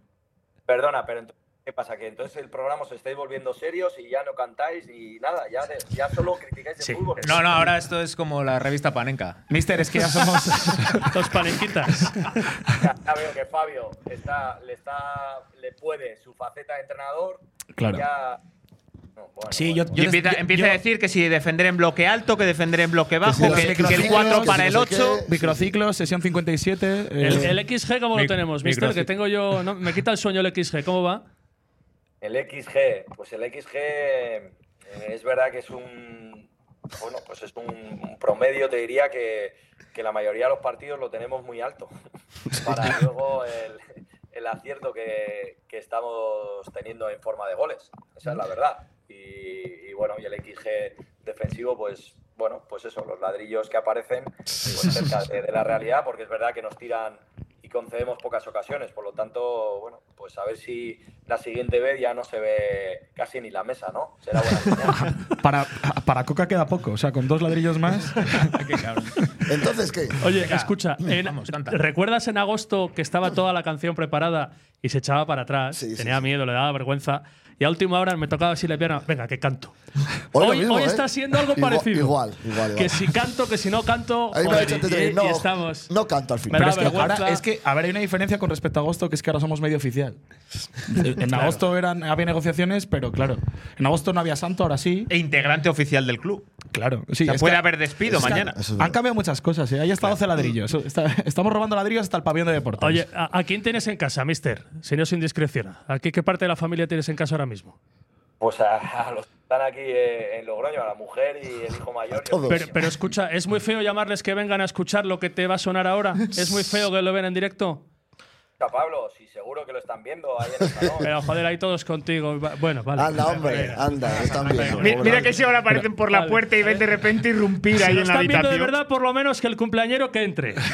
Perdona, pero entonces, ¿qué pasa? Que entonces el programa os estáis volviendo serios y ya no cantáis y nada, ya, de- ya solo criticáis el Sí. fútbol. No, no, ahora esto es como la revista Panenka. Mister, es que ya somos. <laughs> Dos panenquitas. Ya, ya veo que Fabio está, le está, le puede su faceta de entrenador. y Claro. Ya, no, bueno, Sí, bueno. yo, yo- empieza yo- a decir que si defender en bloque alto, que defender en bloque bajo, que, que el microciclos, 4 que para el no sé 8. qué. Microciclos, sesión 57. eh, El, el XG, ¿cómo lo tenemos, mister? Que tengo yo. no, me quita el sueño el XG. ¿Cómo va? El XG, pues el XG eh, es verdad que es un bueno, pues es un, promedio, te diría que, que la mayoría de los partidos lo tenemos muy alto. <laughs> Para luego el, el acierto que, que estamos teniendo en forma de goles. Esa es la verdad. Y, y bueno, y el XG defensivo, pues bueno, pues eso, los ladrillos que aparecen pues <laughs> cerca de, de la realidad, porque es verdad que nos tiran y concedemos pocas ocasiones. Por lo tanto, bueno, pues a ver si la siguiente vez ya no se ve casi ni la mesa, ¿no? Será buena señal. <laughs> para, para Coca queda poco, o sea, con dos ladrillos más. <laughs> Entonces, ¿qué? Oye, escucha, en- vamos, canta. ¿recuerdas en agosto que estaba toda la canción preparada y se echaba para atrás? Sí, Tenía sí. miedo, le daba vergüenza. Y a última hora me tocaba así la pierna. Venga, que canto. Hoy, Hoy, mismo, hoy ¿eh? está siendo algo Igual- parecido. Igual, igual, igual. Que si canto, que si no canto. Ahí me ha joder, dicho y, y no, estamos. no canto al final. Pero es que ahora es que, a ver, hay una diferencia con respecto a agosto, que es que ahora somos medio oficial. En agosto eran, había negociaciones, pero claro, en agosto no había santo, ahora sí. E integrante oficial del club. Claro, sí. O sea, es puede que- haber despido que mañana. Han cambiado muchas cosas, ¿eh? Ahí está 12 ladrillos. Está- estamos robando ladrillos hasta el pabellón de deportes. Oye, ¿a, a quién tienes en casa, mister? Si no es indiscreción. ¿A qué, qué parte de la familia tienes en casa ahora mismo? Pues a, a los que están aquí eh, en Logroño, a la mujer y el hijo <laughs> mayor. pero escucha, ¿es muy feo llamarles que vengan a escuchar lo que te va a sonar ahora? ¿Es muy feo que lo vean en directo? A Pablo, sí, seguro que lo están viendo ahí en el salón. <laughs> Pero joder, ahí todos contigo. Bueno, vale. Anda, hombre, anda, están viendo. Mi- Mira que si ahora aparecen por la puerta y ven de repente irrumpir Si ahí en la están viendo de habitación. verdad, por lo menos que el cumpleañero que entre. <laughs>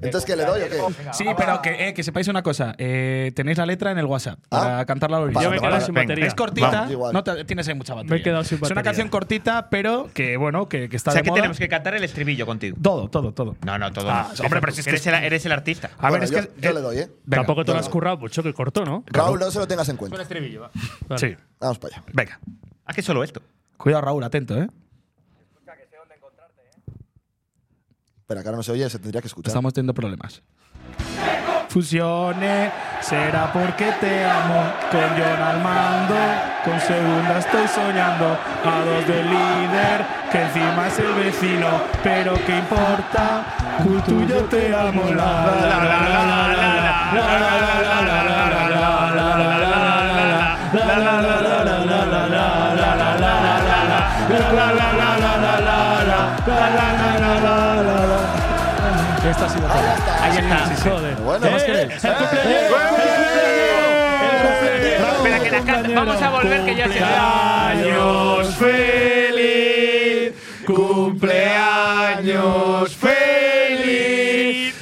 Entonces, ¿qué le doy o qué? Sí, pero que, eh, que sepáis una cosa. eh, tenéis la letra en el WhatsApp para Ah. cantarla a la orilla. Vale, Yo me he quedado sin batería. Es cortita, igual. no te- tienes ahí mucha batería. Me he quedado sin Es una batería. canción cortita, pero que bueno, que, que está O sea de que moda. tenemos que cantar el estribillo contigo. Todo, todo, todo. No, no, todo. Ah, no. hombre, pero si es que eres, el, eres el artista. A ver, Bueno, es yo, que. yo le doy, ¿eh? Venga, Tampoco te lo has currado mucho, que corto, ¿no? Raúl, no se lo tengas en cuenta. estribillo, va. Vale. Sí, Vamos para allá. venga. ¿A qué solo esto? Cuidado, Raúl, atento, ¿eh? Espera, que ahora no se oye, se tendría que escuchar. Estamos teniendo problemas. Fusione, será porque te amo. Con John al mando, con segunda estoy soñando. A dos del líder, que encima es el vecino. Pero qué importa, Cultu yo te amo. La la la la la la la la la la la la Esta ha sido. Ahí está. Joder. Bueno, ¿más queréis? el cumpleañero, Espera, que la canta- Vamos a volver que ya se Cumpleaños feliz, cumpleaños feliz.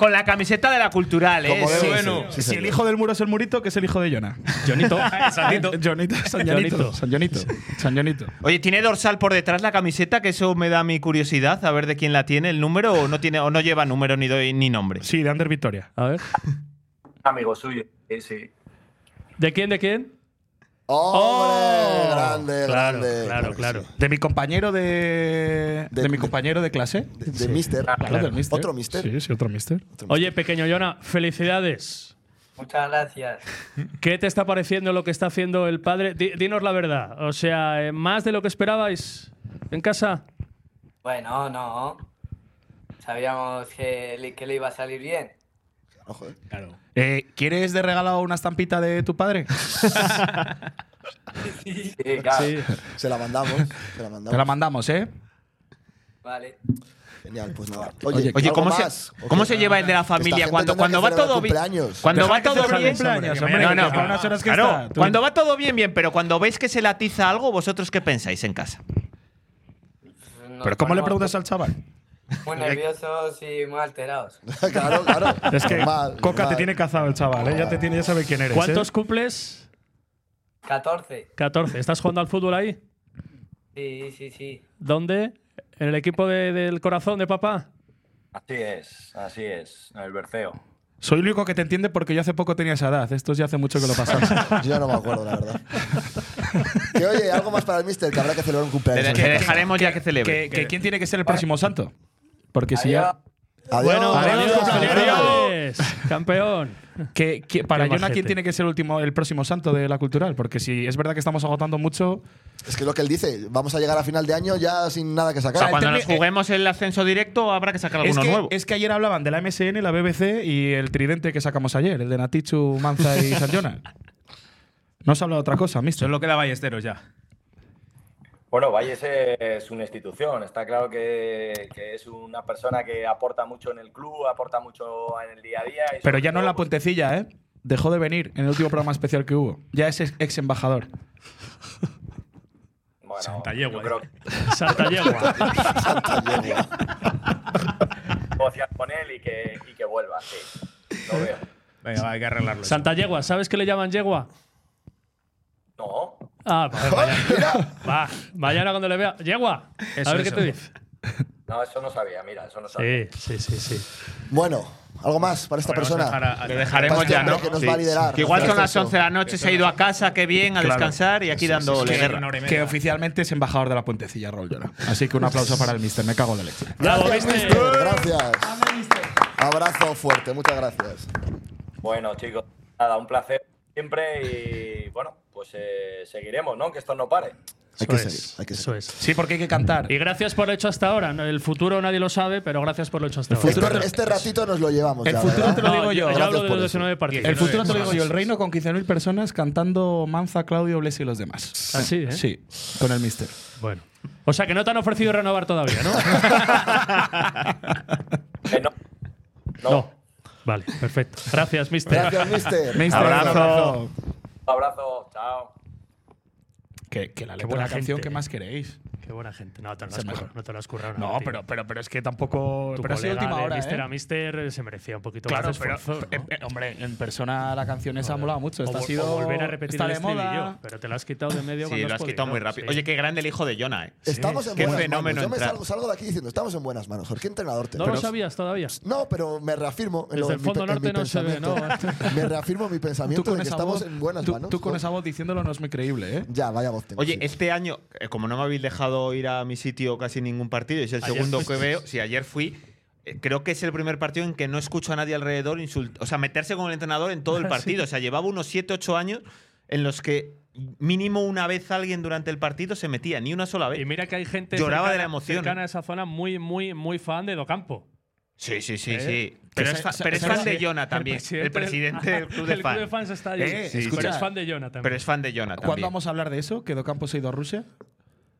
Con la camiseta de la cultural, ¿eh? Como debe Sí, ser. bueno. Sí, si el señor. hijo del muro es el murito, que es el hijo de Jonah. Jonito. <laughs> <laughs> Jonito. Jonito. San Jonito. Jonito. San Jonito. San Jonito. Oye, ¿tiene dorsal por detrás la camiseta? Que eso me da mi curiosidad, a ver de quién la tiene, el número, o no tiene, o no lleva número ni, doy- ni nombre. Sí, de Ander Victoria. A ver. Amigo suyo. Sí, sí. ¿De quién? ¿De quién? ¡Hombre! Oh. grande, Claro, grande. claro, claro. sí. De mi compañero de. De, De- mi compañero de clase. De, de Mister. Claro, del mister. Otro Mister. Sí, sí, otro mister. Oye, pequeño Jonah, felicidades. Muchas gracias. ¿Qué te está pareciendo lo que está haciendo el padre? Di- dinos la verdad. O sea, eh, ¿más de lo que esperabais en casa? Bueno, no. Sabíamos que le, que le iba a salir bien. No, joder. Eh, ¿Quieres de regalo una estampita de tu padre? <laughs> Sí, claro. Sí. Se la mandamos. Se la mandamos. Te la mandamos, ¿eh? Vale. Genial, pues nada. Oye, Oye, ¿algo ¿cómo se, ¿O ¿cómo se lleva el de la familia cuando, cuando va todo bien? Cuando va todo bien. No, no, claro, cuando va todo bien, bien, pero cuando veis que se le atiza algo, ¿vosotros qué pensáis en casa? Nos ¿Pero cómo le preguntas al chaval? Muy nerviosos y muy alterados. <laughs> claro, claro. Es que Coca te tiene cazado el chaval, ¿eh? Ya, te tiene, ya sabe quién eres. ¿Cuántos ¿eh? cumples? 14. 14. ¿Estás jugando al fútbol ahí? Sí, sí, sí. ¿Dónde? ¿En el equipo de- del corazón de papá? Así es, así es. El Berceo. Soy el único que te entiende porque yo hace poco tenía esa edad. Estos ya hace mucho que lo pasamos. <laughs> Yo no me acuerdo, la verdad. <laughs> que oye, algo más para el Mister, que habrá que celebrar un cumpleaños. Casa. dejaremos ya que celebre. que, que ¿Quién tiene que ser el próximo santo? Porque si ya. Adiós. Bueno, adiós, adiós, campeón. Que, que- para Qué Jonah. ¿quién tiene que ser el, último, el próximo santo de la cultural? Porque si es verdad que estamos agotando mucho. Es que es lo que él dice, vamos a llegar a final de año ya sin nada que O sacar. sea, cuando el nos juguemos el ascenso directo, habrá que sacar Es alguno que, nuevo. es que ayer hablaban de la MSN, la BBC y el tridente que sacamos ayer, el de Natichu, Manza y San Jonah. No se habla de otra cosa, mister. Solo queda Ballesteros ya. Bueno, Valles es una institución. Está claro que, que es una persona que aporta mucho en el club, aporta mucho en el día a día. y Pero ya no en la pues, puentecilla, ¿eh? Dejó de venir en el último programa especial que hubo. Ya es ex, embajador. Bueno, Santa yegua, yo creo <laughs> que Santa Yegua. negociar con él y que, y que vuelva, sí. Lo veo. Venga, va, hay que arreglarlo. Santa Yegua, ¿sabes qué le llaman Yegua? No, Ah, pues mañana. <laughs> Va, mañana cuando le vea. Yegua. Eso, a ver qué te dice. no, eso no sabía, mira, eso no sabía. Sí, sí, sí, sí. Bueno, algo más para esta persona. a- a- Le dejaremos este ya, ¿no? que nos Sí. va a liderar. Que igual son las ascenso. 11 de la noche, se ha ido a casa, qué bien, a Claro. descansar y aquí dándole Que guerra. Que oficialmente es embajador de la puentecilla, Raúl Llora. Así que un aplauso para el mister. Me cago en la leche. Bravo, Gracias, mister. Mister. Gracias. Abrazo fuerte, muchas gracias. Bueno, chicos, nada, un placer siempre y bueno, pues eh, seguiremos, ¿no? Que esto no pare. Hay que Eso seguir, hay que Eso seguir. es. Sí, porque hay que cantar. Y gracias por lo hecho hasta ahora. ¿no? El futuro nadie lo sabe, pero gracias por lo hecho hasta ahora. futuro Este, este ratito nos lo llevamos El ya, futuro ¿verdad? te lo No, digo yo. yo Gracias hablo de por los eso. 19 partidos. El futuro te lo digo yo. El reino con 15.000 personas cantando Manza, Claudio, Blesi y los demás. Así, ¿eh? Sí, con el mister. Bueno. O sea que no te han ofrecido renovar todavía, ¿no? <laughs> Eh, no. No. No. Vale, perfecto. Gracias, mister. Gracias, Mister. <laughs> Mister, Abrazo. un abrazo. Un abrazo, chao. Que, que la Qué letra de buena la canción, gente, ¿qué eh. más queréis? Qué buena gente. No te lo has currado. No te lo has currado. No, tío. pero, pero, pero es que tampoco. Tu pero colega última de hora. Mister ¿eh? a Mister se merecía un poquito Claro, más de pero, eh, eh, hombre, en persona la canción esa ha molado mucho. Esta o, ha sido. o volver a repetir está el de moda. pero te lo has quitado de medio Sí, cuando lo has has quitado muy rápido. sí. Oye, qué grande el hijo de Jonah, ¿eh? Estamos en Qué buenas fenómeno manos. Yo me salgo, salgo de aquí diciendo, estamos en buenas manos. Jorge, ¿qué entrenador te ¿No lo sabías todavía? No, pero me reafirmo en, Desde el fondo norte no se ve, ¿no? <laughs> me reafirmo mi pensamiento de que estamos en buenas manos. tú con esa voz diciéndolo no es muy creíble, ¿eh? Ya, vaya voz tengo. Oye, sí. este año, como no me habéis dejado ir a mi sitio casi ningún partido, y es el Ayer segundo fuiste. que veo, si ayer fui, eh, creo que es el primer partido en que no escucho a nadie alrededor insult o sea, meterse con el entrenador en todo el <laughs> partido. O sea, llevaba unos 7, 8 años en los que mínimo una vez alguien durante el partido se metía, ni una sola vez. Y mira que hay gente Lloraba cercana, de la emoción, cercana ¿eh? a esa zona muy, muy, muy fan de Docampo. Sí, sí, sí, ¿Eh? sí. Pero, es, fa- pero <laughs> es fan de Jonah también, el presidente del club de El club de fans. fans está allí. Eh, Sí, pero es fan de Jonah también. Pero es fan de Jonah ¿Cuándo también. vamos a hablar de eso? ¿Que Docampo se ha ido a Rusia?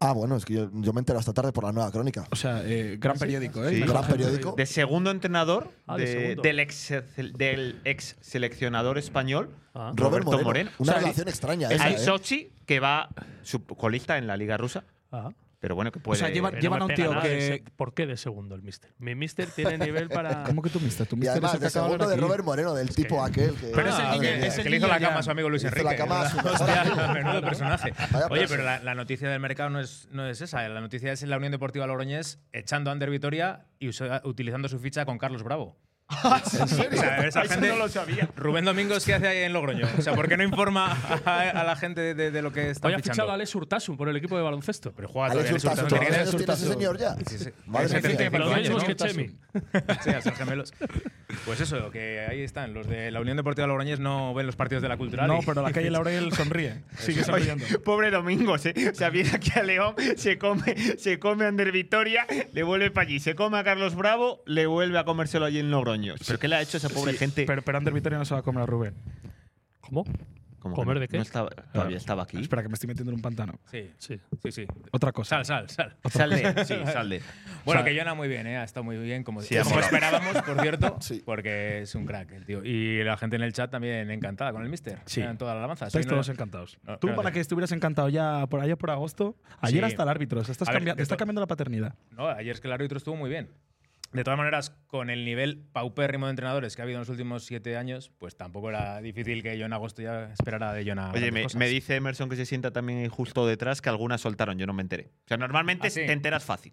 Ah, bueno, es que yo, yo me entero esta tarde por la nueva crónica. O sea, eh, gran periódico, ¿eh? Sí. Gran gente. periódico. De segundo entrenador Ah, de de- segundo. del, ex, del ex seleccionador español, Ah. Robert Roberto Moreno. Moreno. Una O sea, relación extraña el esa, el ¿eh? Sochi, que va su colista en la Liga Rusa. Ah. Pero bueno, que puede. sea, llevan- Pero llevan no a un tío nada que- ¿Por qué de segundo el mister? Mi mister tiene <laughs> nivel para. ¿Cómo que tú, mister? Tu mister además, es el de segundo de. Robert Moreno, del tipo aquel que. Pero es el Ah, niño- que- es el que le hizo la ya. cama a su amigo Luis Hizo Enrique. la cama a su <laughs> Hostia, menudo <laughs> personaje. Vaya Oye, pero la, la noticia del mercado no es, no es esa. La noticia es la Unión Deportiva Logroñés echando a Ander Vitoria y usa- utilizando su ficha con Carlos Bravo. <laughs> ¿En serio? O sea, esa gente- no lo sabía. Rubén Domingos, ¿qué hace ahí en Logroño? O sea, ¿por qué no informa a, a la gente de, de- de lo que está Hoy ha fichado a Alex Urtasun por el equipo de baloncesto. Pero juega Alex Hurtado, Alex Hurtado, ¿cuántos tiene que- años tiene ese señor ya? Sí, sí. Madre mía. los mismos que Urtasun. Chemi. Sí, a ser gemelos. Pues eso, que ahí están. Los de la Unión Deportiva Logroñés no ven los partidos de la cultural. No, pero la calle Laurel sonríe. Sigue <laughs> sonriendo. Pobre Domingos, ¿eh? O sea, viene aquí a León, se come, se come a Ander Vitoria, le vuelve para allí, se come a Carlos Bravo, le vuelve a comérselo allí en Logroño. ¿Pero qué le ha hecho esa pobre Sí, gente? Pero, pero Ander Vitoria no se va a comer a Rubén. ¿Cómo? ¿Cómo ¿comer que de qué? No estaba- todavía estaba aquí. Espera, que me estoy metiendo en un pantano. Sí, Sí. sí, sí. Otra cosa. Sal, sal, sal. Sal de, sí, sal de. <laughs> Bueno, O sea- que Jonah muy bien, ¿eh? ha estado muy bien, como, Sí, como molado. esperábamos, por cierto, <laughs> Sí. porque es un crack el tío. Y la gente en el chat también encantada con el mister. Sí. Eran todas las alabanzas. Estáis todos encantados. No, Tú, claro. para que estuvieras encantado ya por allá por agosto, ayer Sí. hasta el árbitro. o sea, estás A ver, de está to- cambiando la paternidad. No, ayer es que el árbitro estuvo muy bien. De todas maneras, con el nivel paupérrimo de entrenadores que ha habido en los últimos siete años, pues tampoco era difícil que John Agosto ya esperara de Jonah. Oye, me, dice Emerson que se sienta también justo detrás que algunas soltaron, yo no me enteré. O sea, normalmente ¿Ah, sí? te enteras fácil.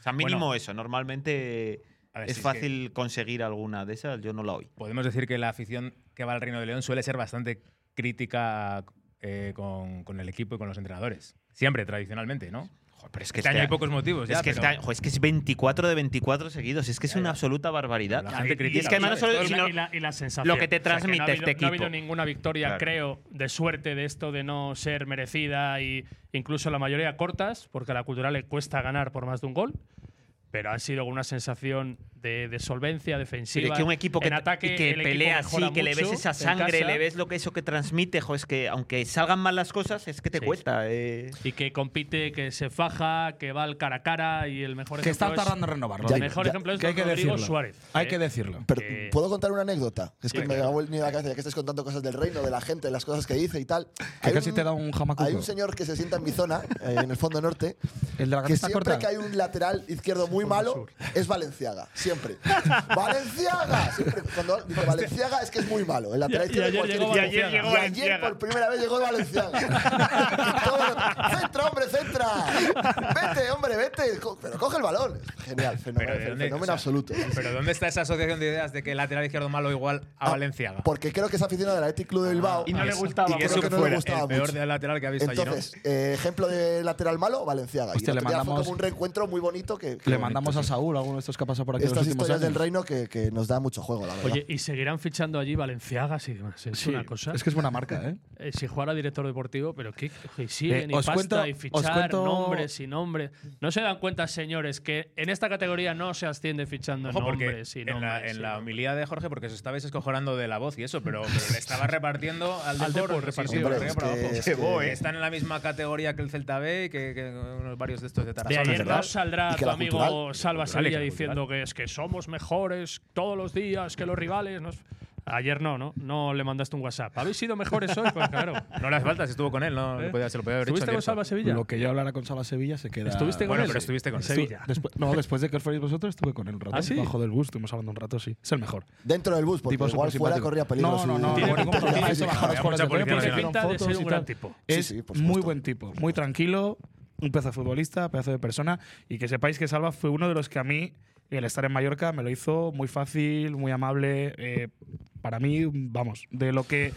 O sea, mínimo Bueno. eso. Normalmente A ver, es si es fácil conseguir alguna de esas, yo no la oí. Podemos decir que la afición que va al Reino de León suele ser bastante crítica eh, con, con el equipo y con los entrenadores. Siempre, tradicionalmente, ¿no? Joder, pero es que Este año hay pocos motivos ya, Es que, pero- este año- joder, es que es 24 de 24 seguidos. Es que es Ya, una ya. absoluta barbaridad. La gente Y es critica, que además no sino- y la- y la sensación. lo que te O sea, no ha transmite habido- este No ha equipo. habido ninguna victoria, Claro. creo, de suerte de esto de no ser merecida y incluso la mayoría cortas, porque a la cultural le cuesta ganar por más de un gol. Pero han sido una sensación de, de solvencia defensiva. Pero es que un equipo que, en ataque, y que pelea así, que le ves esa sangre, le ves lo que eso que transmite, jo, es que aunque salgan mal las cosas, es que te Sí. cuesta. eh. Y que compite, que se faja, que va al cara a cara y el mejor Que ejemplo están es- tardando en renovarlo. El mejor ya, ejemplo es que hay que Rodrigo decirlo. Suárez. Hay ¿eh? que decirlo. Pero, que- ¿Puedo contar una anécdota? Es Sí, que me claro. ha venido a la cabeza ya que estáis contando cosas del reino, de la gente, las cosas que dice y tal. Que Hay casi te da un jamacuco. Hay un señor que se sienta en mi zona, eh, en el fondo norte, El de la que siempre corta. que hay un lateral izquierdo muy malo, es Valenciaga. Siempre. <laughs> ¡Valenciaga! Siempre cuando dice Valenciaga es que es muy malo. El lateral Y- y ayer cualquier llegó equipo. Valenciaga. Y ayer por primera vez llegó Valenciaga. Y <laughs> todo lo- ¡Centra, hombre, centra! ¡Vete, hombre, vete! Pero coge el balón. Genial, fenómeno, Pero ¿de dónde- fenómeno o sea, absoluto. Pero ¿dónde está esa asociación de ideas de que el lateral izquierdo malo igual a Ah, Valenciaga? Porque creo que es aficionado del Athletic Club de Bilbao. Y no le gustaba, Y creo que no le gustaba el peor de lateral que ha visto allí, Entonces, eh, ejemplo de lateral malo, Valenciaga. Hostia, y le mandamos- fue como un reencuentro muy bonito que, que Le bonito, mandamos a. Saúl, alguno de estos que ha pasado por aquí últimos historias del años. reino que, que nos da mucho juego, la verdad. Oye, y seguirán fichando allí Valenciagas y demás. Es Sí, una cosa. Es que es buena marca, ¿eh? Eh, si jugara director deportivo, pero qué y siguen Eh, y os pasta cuento- y os fichar cuento- nombres y nombres. No se dan cuenta, señores, que en esta categoría no se asciende fichando Ojo, nombres y en la, nombres. en y la nombres. homilía de Jorge, porque se estabais escojonando de la voz y eso, pero, pero le estaba repartiendo <laughs> al Al Depor, Depor, sí, sí, repartiendo. por Hombre, arriba, por es que- abajo. es que- Que Están en la misma categoría que el Celta B y que, que unos varios de estos de De Tarazona. ayer ¿verdad? no saldrá tu amigo. Salva que diciendo que es que somos mejores todos los días que los rivales. nos- Ayer no, ¿no? No le mandaste un WhatsApp. ¿Habéis sido mejores hoy? Pues claro. <laughs> No le hace falta, si estuvo con él, no ¿Eh? le podía- se lo podía haber hecho. ¿Estuviste en con. Salva Sevilla? Lo que yo hablara con Salva Sevilla se queda. ¿Estuviste con Bueno, él? pero estuviste con. Sevilla. Después, no, después de que os fuerais vosotros, estuve con él un rato. ¿Ah, sí? Bajo del bus, estuvimos hablando un rato, sí. Es el mejor. Dentro del bus, porque Tipo igual fuera corría peligro. No, no, no, Tiene pinta de ser un gran tipo. Es muy buen tipo, muy tranquilo, un pedazo de futbolista, pedazo de persona. Y que sepáis que Salva fue uno de los que a mí, el estar en Mallorca, me lo hizo muy fácil, muy amable. eh, para mí, vamos, de lo que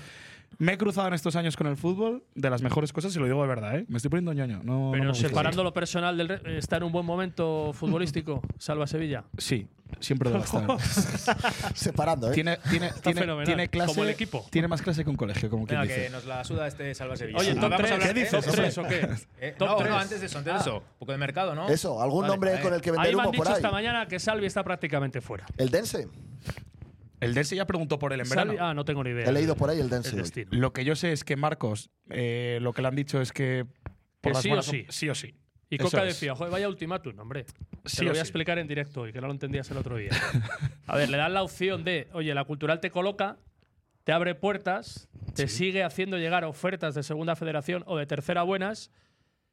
me he cruzado en estos años con el fútbol, de las mejores cosas, y lo digo de verdad, ¿eh? Me estoy poniendo ñoño. No, no Pero gusta. separando lo personal del. re- ¿Está en un buen momento futbolístico? Salva Sevilla. Sí, siempre debe estar. <laughs> Separando, ¿eh? tiene, tiene, tiene, fenomenal. tiene clase. Como el equipo. Tiene más clase que un colegio, como quien Venga, dice. que nos la suda este Salva Sevilla. Oye, Ah, top vamos a 3. hablar- ¿Qué dices? ¿Top 3 o qué? <laughs> Eh, Top no, tres. no, antes de eso, antes de Ah. eso. Un poco de mercado, ¿no? Eso, algún Vale, nombre eh. con el que Ahí vender me han humo por dicho ahí. esta mañana que Salvi está prácticamente fuera. El Dense. El Dense ya preguntó por él en verano. Ah, no tengo ni idea. He leído por ahí el Dense El. Lo que yo sé es que Marcos, eh, lo que le han dicho es que. Que las sí o sí. Sí o sí. Y Eso Coca es. decía, joder, vaya ultimátum, hombre. Sí Te lo voy a sí. explicar en directo hoy, que no lo entendías el otro día. <laughs> A ver, le dan la opción de, oye, la cultural te coloca, te abre puertas, te sigue haciendo llegar ofertas de segunda federación o de tercera buenas,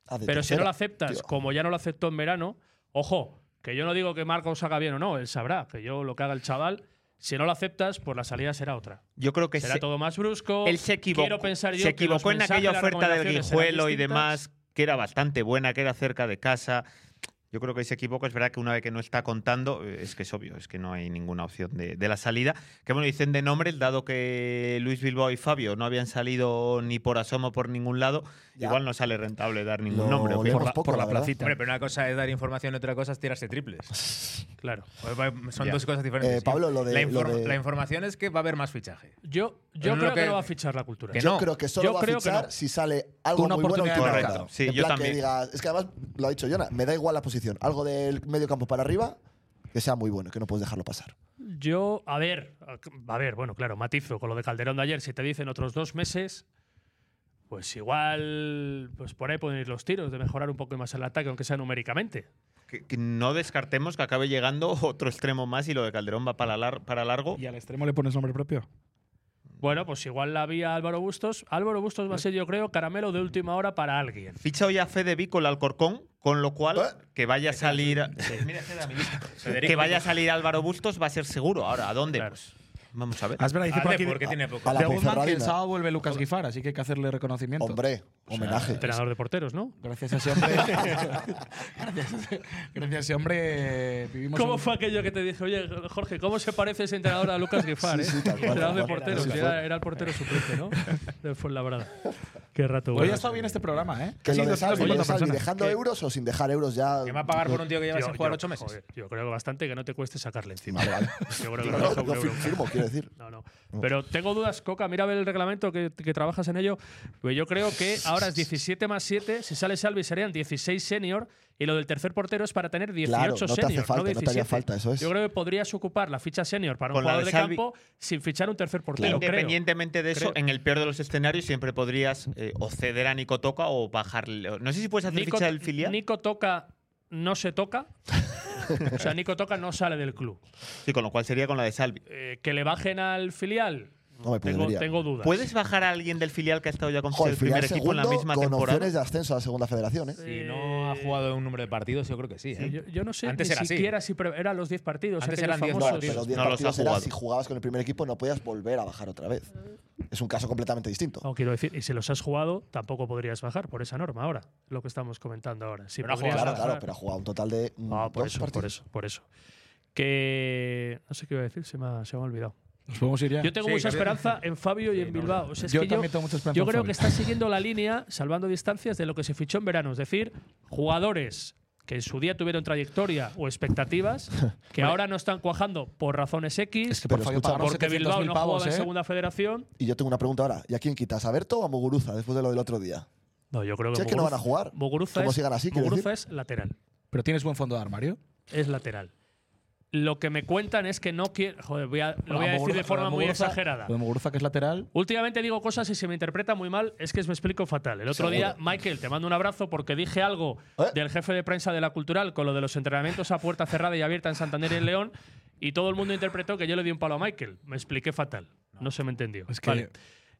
Ah, de Pero si no lo aceptas, tío. como ya no lo aceptó en verano, ojo, que yo no digo que Marcos haga bien o no, él sabrá, que yo lo que haga el chaval, si no lo aceptas, pues la salida será otra. Yo creo que será se- todo más brusco. él se equivocó. Quiero pensar yo se que equivocó en aquella oferta del Guijuelo y demás, que era bastante buena, que era cerca de casa. Yo creo que ahí se equivoca. Es verdad que una vez que no está contando, eh, es que es obvio, es que no hay ninguna opción de, de la salida. Que bueno, dicen de nombres, dado que Luis Bilbao y Fabio no habían salido ni por asomo por ningún lado, Ya. igual no sale rentable dar ningún nombre. Por la- poco, por la placita. Hombre, pero una cosa es dar información y otra cosa es tirarse triples. <laughs> Claro. Son Ya. dos cosas diferentes. Eh, Pablo, lo de- la, lo de- la información es que va a haber más fichaje. Yo, yo creo que, que- no va a fichar la cultura. que Yo no. creo que solo Yo va a fichar no. si sale algo Una muy bueno de todo mercado. Sí, en yo plan que también. digas, es que además lo ha dicho Jonah, me da igual la posición, algo del medio campo para arriba que sea muy bueno, que no puedes dejarlo pasar. Yo, a ver, a ver, bueno, claro, matizo con lo de Calderón de ayer. Si te dicen otros dos meses, pues igual, pues por ahí pueden ir los tiros de mejorar un poco más el ataque, aunque sea numéricamente. Que, que no descartemos que acabe llegando <laughs> otro extremo más y lo de Calderón va para, lar- para largo. ¿Y al extremo le pones nombre propio? Bueno, pues igual la vía Álvaro Bustos. Álvaro Bustos va a ser, yo creo, caramelo de última hora para alguien. Ficha hoy a Fede Vico el Alcorcón, con lo cual ¿Eh? que vaya a salir. <laughs> Mira, que vaya a salir Álvaro Bustos va a ser seguro. Ahora, ¿a dónde? Claro. Pues vamos a ver. Ah, es verdad, dice Ah, por aquí porque tiene poco. a la de Guzmán que el Ponferradina. sábado vuelve Lucas Guifar, así que hay que hacerle reconocimiento. Hombre, homenaje. Entrenador de porteros, ¿no? Gracias a ese hombre. gracias, <laughs> <laughs> gracias a ese hombre eh, vivimos. ¿Cómo un- fue aquello que te dije, oye, Jorge, ¿cómo se parece ese entrenador a Lucas Guifar? Sí, eh? sí, entrenador de porteros, Sí, era, era el portero suplente, ¿no? De Fuenlabrada. Qué rato. Hoy ha estado bien este programa, ¿eh? Que Casi lo de Salvi, 250 lo de Salvi, personas. dejando ¿Qué? euros o sin dejar euros ya. ¿Qué va a pagar por un tío que lleva sin jugar ocho meses? joder, yo creo que bastante que no te cueste sacarle encima. Vale, vale. Yo creo que No, firmo, quiero decir. No, no. Pero tengo dudas, Coca. Mira el reglamento que, que trabajas en ello. Pues yo creo que ahora es 17 más 7. Si sale Salvi serían 16 senior. Y lo del tercer portero es para tener 18 Claro, no te hace senior. falta, no te haría 17. falta, eso es. Yo creo que podrías ocupar la ficha senior para un Con jugador de Salvi- campo sin fichar un tercer portero. creo. Independientemente de eso, Creo. en el peor de los escenarios siempre podrías eh, o ceder a Nico Toca o bajarle. No sé si puedes hacer Nico, ficha del filial. Nico toca, no se toca. o sea, Nico toca no sale del club. Sí, con lo cual sería con la de Salvi. Eh, que le bajen al filial. Hombre, pues tengo, tengo dudas. ¿Puedes bajar a alguien del filial que ha estado ya con Joder, el primer equipo en la misma con temporada? opciones de ascenso a la segunda federación, ¿eh? Si no ha jugado un número de partidos, yo creo que sí. Sí, ¿eh? yo, yo no sé Antes ni era así. siquiera si pre- eran los 10 partidos. Antes eran 10 famosos. No, pero 10 No los ha partidos era jugado. si jugabas con el primer equipo no podías volver a bajar otra vez. Es un caso completamente distinto. No, quiero decir, y si los has jugado, tampoco podrías bajar por esa norma ahora. Lo que estamos comentando ahora. Si Pero no Claro, bajar- claro, pero ha jugado un total de mm, Ah, por dos eso, por eso, por eso. Que. No sé qué iba a decir, se me ha, se me ha olvidado. Nos podemos ir ya. Yo tengo Sí, mucha esperanza en Fabio y en Bilbao. O sea, es Yo que también tengo mucha esperanza yo en creo Fabio. que está siguiendo la línea, salvando distancias, de lo que se fichó en verano. Es decir, jugadores que en su día tuvieron trayectoria o expectativas, <laughs> que ahora no están cuajando por razones X, Es que por escucha, pagaron porque 700.000 Bilbao no jugado pavos, en ¿eh? segunda federación. Y yo tengo una pregunta ahora. ¿Y a quién quitas? ¿A Berto o a Muguruza después de lo del otro día? No, yo creo que, Si es que no Muguruza- van a jugar. Muguruza, ¿Cómo es, sigan así, Muguruza es lateral. Pero tienes buen fondo de armario. Es lateral. Lo que me cuentan es que no quiere. Joder, voy a- lo voy a decir de forma muy exagerada. Lo de Muguruza, que es lateral. Últimamente digo cosas y se me interpreta muy mal, es que me explico fatal. El otro Seguro. día, Michael, te mando un abrazo porque dije algo ¿Eh? del jefe de prensa de la Cultural con lo de los entrenamientos a puerta cerrada y abierta en Santander y en León y todo el mundo interpretó que yo le di un palo a Michael. Me expliqué fatal. No se me entendió. Es que- Vale.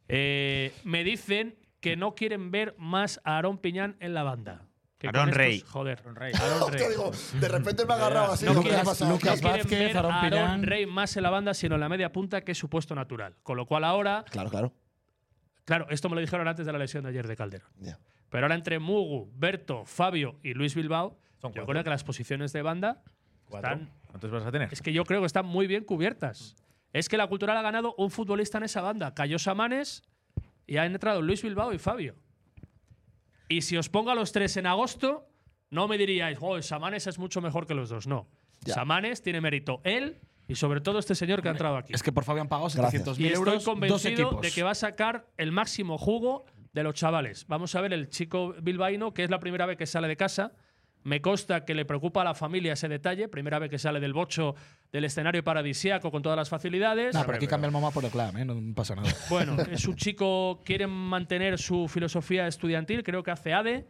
Eh, me dicen que no quieren ver más a Aarón Piñán en la banda. Estos- Rey. Joder. Aarón Rey. Aarón Rey. Te digo, de repente me ha agarrado así. No digo, ¿qué quieren, ha pasado? no Lucas quieren Vázquez, ver Aarón a Aarón Piñán. Rey más en la banda, sino en la media punta, que es su puesto natural. Con lo cual ahora, Claro, claro. claro, esto me lo dijeron antes de la lesión de ayer de Calderón. Ya. Pero ahora entre Mugu, Berto, Fabio y Luis Bilbao, Son yo creo que las posiciones de banda ¿Cuatro? están, ¿Cuántos vas a tener? es que yo creo que están muy bien cubiertas. Es que la cultural ha ganado un futbolista en esa banda. Cayó Samanes y han entrado Luis Bilbao y Fabio. Y si os pongo a los tres en agosto, no me diríais, oh, Samanes es mucho mejor que los dos. No. Ya. Samanes tiene mérito él y sobre todo este señor que ha entrado aquí. Es que por Fabio han pagado Gracias. 700.000 Y estoy euros. Dos convencido de que va a sacar el máximo jugo de los chavales. Vamos a ver el chico bilbaíno, que es la primera vez que sale de casa. Me consta que le preocupa a la familia ese detalle. Primera vez que sale del bocho del escenario paradisíaco con todas las facilidades. Nah, pero aquí cambia el mamá por el clan, ¿eh? no pasa nada. Bueno, es un chico, quiere mantener su filosofía estudiantil, creo que hace ADE,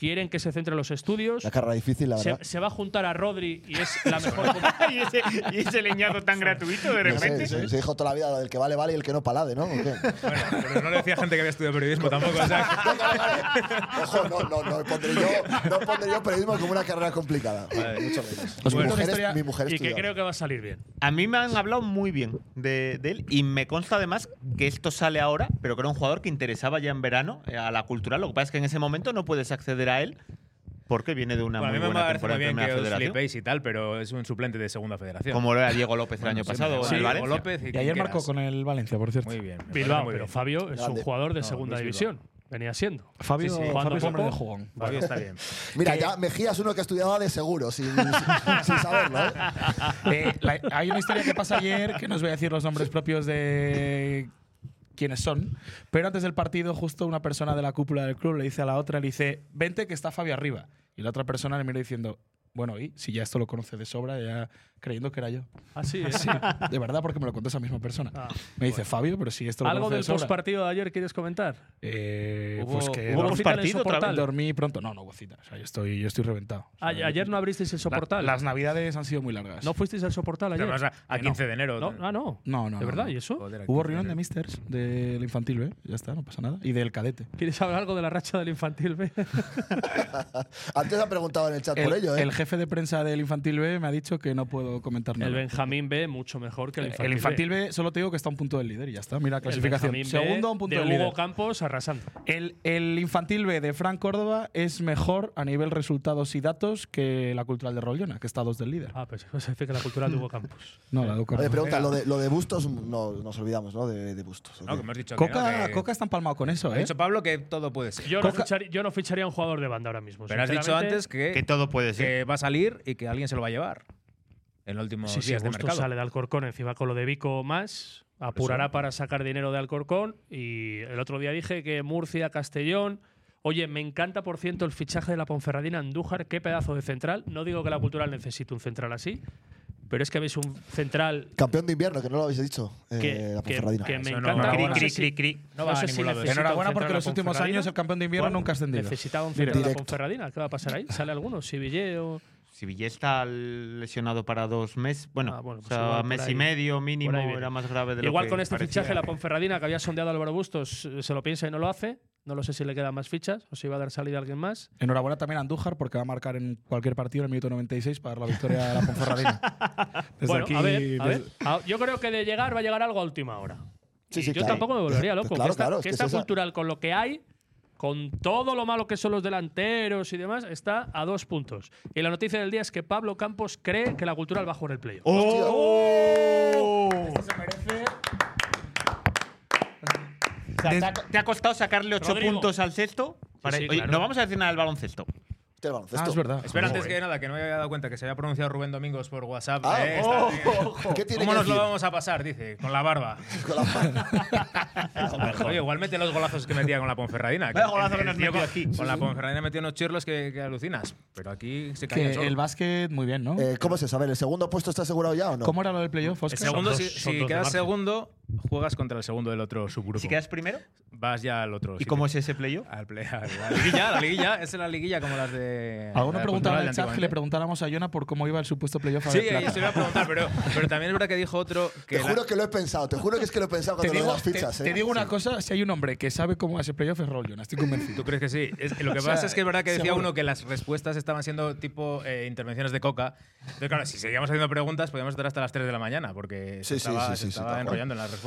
quieren que se centre en los estudios. La carrera difícil, la Se, verdad. se va a juntar a Rodri y es la <laughs> mejor. y, ese, y ese leñado tan gratuito de No sé, repente. se, se dijo toda la vida del que vale, vale y el que no palade, ¿no? Bueno, pero no lo decía gente que había estudiado periodismo tampoco. o sea, <laughs> Ojo, no, no, no pondré yo, no pondré yo periodismo como una carrera complicada. Mucho menos. Os mi, mujer es- mi mujer y que estudió. creo que va a salir bien. A mí me han hablado muy bien de, de él y me consta además que esto sale ahora, pero que era un jugador que interesaba ya en verano eh, a la cultural. Lo que pasa es que en ese momento no puedes acceder a él porque viene de una bueno, a muy mí me buena parece temporada muy en bien que Primera os Federación. y tal, pero es un suplente de segunda federación. Como lo era Diego López el año <laughs> Bueno, pasado siempre. en el Sí, Valencia. López y, Y ayer marcó con el Valencia, por cierto. Muy bien. me Bilbao, pero bien. Fabio es un jugador de No, segunda Luis división. Venía siendo. Fabio, Sí, sí. Fabio es hombre de jugón. Fabio está bien. <laughs> Mira, ya Mejía es uno que estudiaba de seguro, sin, sin, sin saberlo. ¿eh? <laughs> Eh, la- hay una historia que pasa ayer, que no os voy a decir los nombres propios de quiénes son, pero antes del partido justo una persona de la cúpula del club le dice a la otra, le dice, vente que está Fabio arriba. Y la otra persona le mira diciendo, bueno, y si ya esto lo conoce de sobra, ya creyendo que era yo. Así es. Sí, de verdad, porque me lo contó esa misma persona. Ah, me dice, Fabio, pero si esto lo ¿Algo del de postpartido de ayer quieres comentar? Eh, ¿Hubo- pues que hubo dormí- el Soportal? dormí pronto. No, no hubo cita. O sea, yo estoy, yo estoy reventado. O sea, A- ayer no abristeis el la- soportal. las navidades han sido muy largas. ¿No fuisteis al soportal ayer? A, a Eh, 15 de enero. No, ah, no. No, no. ¿De no, verdad? no. ¿Y eso? Joder, Hubo 15 de reunión de misters del infantil B, ya está, no pasa nada. Y del cadete. ¿Quieres hablar algo de la racha del infantil B? <laughs> Antes ha preguntado en el chat por El, ello, ¿eh? el jefe de prensa del infantil B me ha dicho que no puedo comentar nada. el Benjamín B mucho mejor que el infantil, El infantil B. B, solo te digo que está a un punto del líder y ya está. Mira, El clasificación. B Segundo a un punto de del Hugo líder. Campos arrasando. El, el infantil B de Fran Córdoba es mejor a nivel resultados y datos que la cultural de Rollona, que está a dos del líder. Ah, pues se dice que la cultura de Hugo Campos. <laughs> No, la de Oye, Córdoba. pregunta, lo de, lo de Bustos, no, nos olvidamos, ¿no? De, de Bustos. ¿o No, que hemos dicho que Coca, no, que- Coca está empalmado con eso, Ha ¿eh? dicho Pablo que todo puede ser. Yo no, ficharía, yo no ficharía a un jugador de banda ahora mismo. Pero has dicho antes que, Que todo puede ser. que va a salir y que alguien se lo va a llevar. En los últimos Sí, sí, días de Bustos mercado. sale de Alcorcón encima con lo de Vico más. Apurará para sacar dinero de Alcorcón. Y el otro día dije que Murcia, Castellón. Oye, me encanta, por ciento, el fichaje de la Ponferradina Andújar. Qué pedazo de central. No digo que la cultural necesite un central así, pero es que veis un central Campeón de invierno, que no lo habéis dicho. eh, que, la que- Ponferradina. que me no- encanta. Cri, No cri, sé cri, si- cri. No no va sé a si ningún lado. necesita un Enhorabuena porque central los la últimos años el campeón de invierno nunca ha ascendido. Necesitaba un central de la. Ponferradina. ¿Qué va a pasar ahí? ¿Sale alguno? ¿Sivillé o.? Si Villé está lesionado para dos meses, bueno, Ah, bueno, o pues sea, mes ahí- y medio mínimo era más grave de lo Igual que con este parecía. fichaje, la Ponferradina, que había sondeado a Álvaro Bustos, eh, se lo piensa y no lo hace. No lo sé si le quedan más fichas o si va a dar salida a alguien más. Enhorabuena también a Andújar porque va a marcar en cualquier partido en el minuto 96 para dar la victoria a la Ponferradina. <laughs> Desde bueno, aquí, a ver, a ver. Ah, Yo creo que de llegar va a llegar algo a última hora. Sí, Y sí, yo claro. tampoco me volvería loco. Claro, que esta, claro, es que esta es esa- cultural, con lo que hay, con todo lo malo que son los delanteros y demás, está a dos puntos. Y la noticia del día es que Pablo Campos cree que la cultural va a jugar el playoff. ¡Oh! Esto se merece. O sea, ¿te, ha, te ha costado sacarle ocho Rodrigo. puntos al sexto? Para- sí, Oye, claro. no vamos a decir nada del baloncesto. Hostia, el baloncesto. Ah, es verdad. Espera, antes que nada, que no me había dado cuenta que se había pronunciado Rubén Domingos por WhatsApp. Ah, Eh, oh, está- ojo. ¿Qué tiene ¿Cómo que nos lo vamos a pasar? Dice, con la barba. <laughs> Con la- <laughs> Oye, igual mete los golazos que metía con la Ponferradina. Vaya golazo que nos tío metió con- aquí. Con la Ponferradina metió unos chirlos que, que alucinas. Pero aquí se cae el básquet, muy bien, ¿no? Eh, ¿Cómo es eso? A ver, ¿el segundo puesto está asegurado ya o no? ¿Cómo era lo del playoff, El segundo, dos- si, si quedas segundo, juegas contra el segundo del otro subgrupo. Si quedas primero, Vas ya al otro. ¿y sitio. cómo es ese playoff? Al play, a la liguilla, la liguilla, es la liguilla como las de. Alguno la preguntaba en el chat que le preguntáramos a Yona por cómo iba el supuesto playoff a Sí, plata. eso iba a preguntar, pero, pero también es verdad que dijo otro que. Te la- juro que lo he pensado, te juro que es que lo he pensado Te cuando lo digo, de las fichas. te, ¿eh? te digo una cosa, si hay un hombre que sabe cómo va ese playoff es Roll Yona, estoy convencido. ¿Tú crees que sí? Es- lo que <laughs> O sea, pasa es que es verdad que decía seguro. uno que las respuestas estaban siendo tipo eh, intervenciones de coca. Entonces, claro, si seguíamos haciendo preguntas, podíamos estar hasta las 3 de la mañana, porque Sí, se sí, estaba, sí, se sí, sí, estaba enrollando en las respuestas.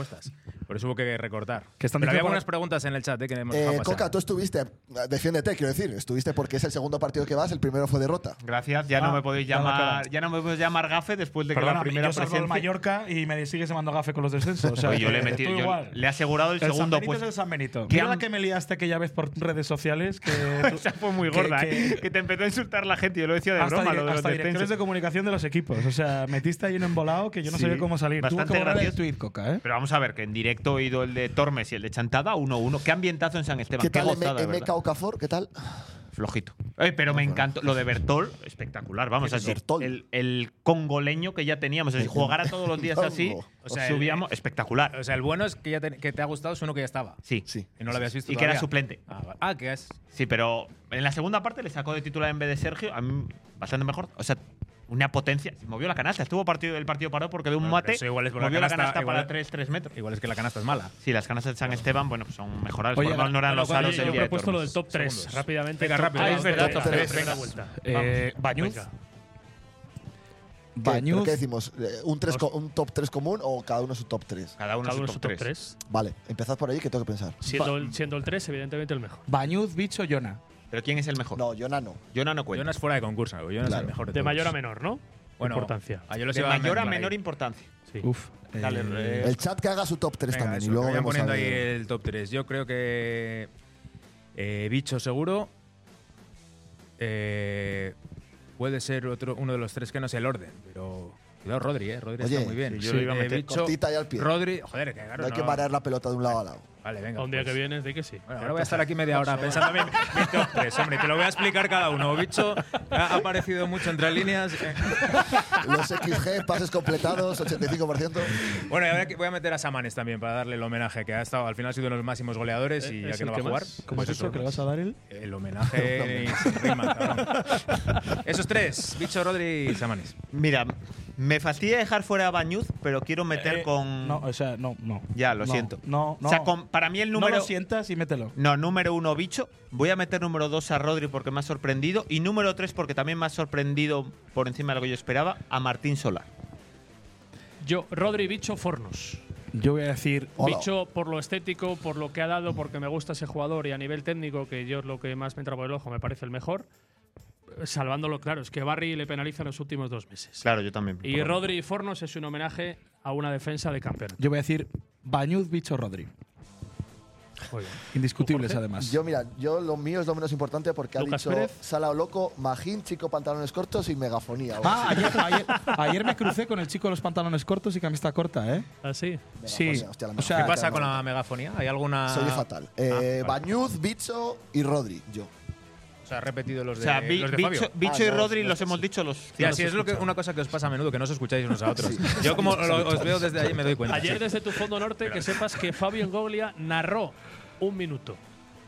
Por eso hubo que recortar. Que están Pero había algunas preguntas en el chat eh, que hemos Eh. Coca, tú estuviste, defiéndete, quiero decir, estuviste porque es el segundo partido que vas, el primero fue derrota. Gracias, ya Ah, no me podéis ya me ha llamar, ya no me podéis llamar gafe después de que Perdona, la primera yo salgo del. Mallorca y me sigues llamando gafe con los descensos. O sea, Oye, yo le he metido- tú yo igual. le he asegurado el San segundo Benito puesto. es el San Benito. La que me liaste aquella vez por redes sociales que <laughs> tú- Esa fue muy gorda, que- ¿eh? Que te empezó a insultar la gente. Yo lo decía de hasta, broma, lo de los hasta directores descensos. de comunicación de los equipos. O sea, metiste ahí un embolado que yo no sabía cómo salir. Bastante gracioso. tweet, Coca, ¿eh? Pero vamos a ver, que en directo he oído el de Tormes y el de Chantada 1-1. Qué ambientazo en San Esteban. ¿Qué Qué tal gozada, de M-. MK Okafor? ¿Qué tal? flojito. Eh, pero me encantó. Lo de Bertol, espectacular. Vamos, ¿Qué así, el, el congoleño que ya teníamos. Si jugara todos los días así, Congo. O sea, os el- subíamos. espectacular. O sea, el bueno es que, ya te, que te ha gustado es uno que ya estaba. Sí. Sí. Y no lo habías visto Y que era suplente. Ah, vale. Ah, que es. Sí, pero en la segunda parte le sacó de titular en vez de Sergio. A mí, bastante mejor. O sea, una potencia. Movió la canasta. Estuvo partido, el partido parado porque de un Bueno, mate eso igual es por la movió la canasta, canasta, igual- para 3, 3 metros. Igual es que la canasta es mala. Sí, las canastas de San Esteban, bueno, pues son mejorables. Oye, Por no eran los aros yo del he día de propuesto lo del top 3 Segundos. rápidamente. Venga, rápido, Ah, es verdad, top tres, primera venga. vuelta. Eh, Bañuz. Venga. ¿Qué, ¿Pero Bañuz. qué decimos? Eh, ¿Un, tres ¿Un top 3 común o cada uno su top 3? Cada uno Cada uno su top top 3. 3. Vale, empezad por ahí que tengo que pensar. Siendo, el, siendo el 3, evidentemente el mejor. Bañuz, bicho, Yona. Pero ¿quién es el mejor? No, Jonah no. Jonah no cuenta. Jonas fuera de concurso. Jonas es el mejor de, De todos. mayor a menor, ¿no? Bueno, Importancia. A yo de iba mayor a ahí. menor importancia. Sí. Uf. Dale, Eh, eh, El chat que haga su top 3 Venga, también. eso, y luego vayan poniendo ahí el top 3. Yo creo que eh, Bicho seguro. Eh, puede ser otro, uno de los tres que no sé el orden, pero cuidado Rodri, eh. Rodri Oye, está muy bien. sí, yo lo iba a meter Bicho, cortita y al pie. Rodri, joder, que claro, no hay que marear la pelota de un lado a lado. Vale, venga. Un día pues. que vienes, di que sí. Bueno, ahora voy a estar aquí media hora pensando mi, mi top 3, hombre, te lo voy a explicar cada uno. Bicho ha ha aparecido mucho entre líneas. eh. <laughs> Los XG, pases completados, 85%. Bueno, y ahora voy a meter a Samanes también para darle el homenaje, que ha estado al final ha sido uno de los máximos goleadores y Eh, ya ¿es que no va a jugar. más? ¿Cómo es pues eso? ¿Que le vas a dar el? El homenaje. <laughs> Esos tres, Bicho, Rodri y Samanes. Mira, me fastidia dejar fuera a Bañuz, pero quiero meter Eh, con. No, o sea, no, no. Ya, lo No, siento. No, no. O sea, con- para mí el No número. lo sientas y mételo. No, número uno, bicho. Voy a meter número dos a Rodri porque me ha sorprendido. Y número tres porque también me ha sorprendido por encima de lo que yo esperaba a Martín Solar. Yo, Rodri, bicho, Fornos. Yo voy a decir. Hola. Bicho por lo estético, por lo que ha dado, porque me gusta ese jugador y a nivel técnico, que yo es lo que más me entra por el ojo, me parece el mejor. Salvándolo, claro, es que Barry le penaliza en los últimos dos meses. Claro, yo también. Y Rodri y Fornos es un homenaje a una defensa de campeonato. Yo voy a decir Bañuz, bicho, Rodri. Indiscutibles, además. Yo, mira, yo lo mío es lo menos importante porque Lucas ha dicho Pérez. Salao Loco, Magín, chico, pantalones cortos y megafonía. Ah, ayer, ayer, ayer me crucé con el chico de los pantalones cortos y camiseta corta, ¿eh? ¿Ah, sí? Sí. Hostia, la o sea, ¿Qué pasa con la megafonía? ¿Hay alguna. Soy fatal. Eh, Ah, vale. Bañuz, Bicho y Rodri. Yo. O sea, ha repetido los O de, sea, Bi- los de bicho, Fabio. Bicho Ah, y no, Rodri no, los sí. hemos dicho los. Sí, así es lo que, una cosa que os pasa a menudo, que no os escucháis unos a otros. Sí. Yo como lo- os veo desde ahí me doy cuenta. <laughs> Ayer desde tu fondo norte que sepas que Fabio Engoglia narró un minuto.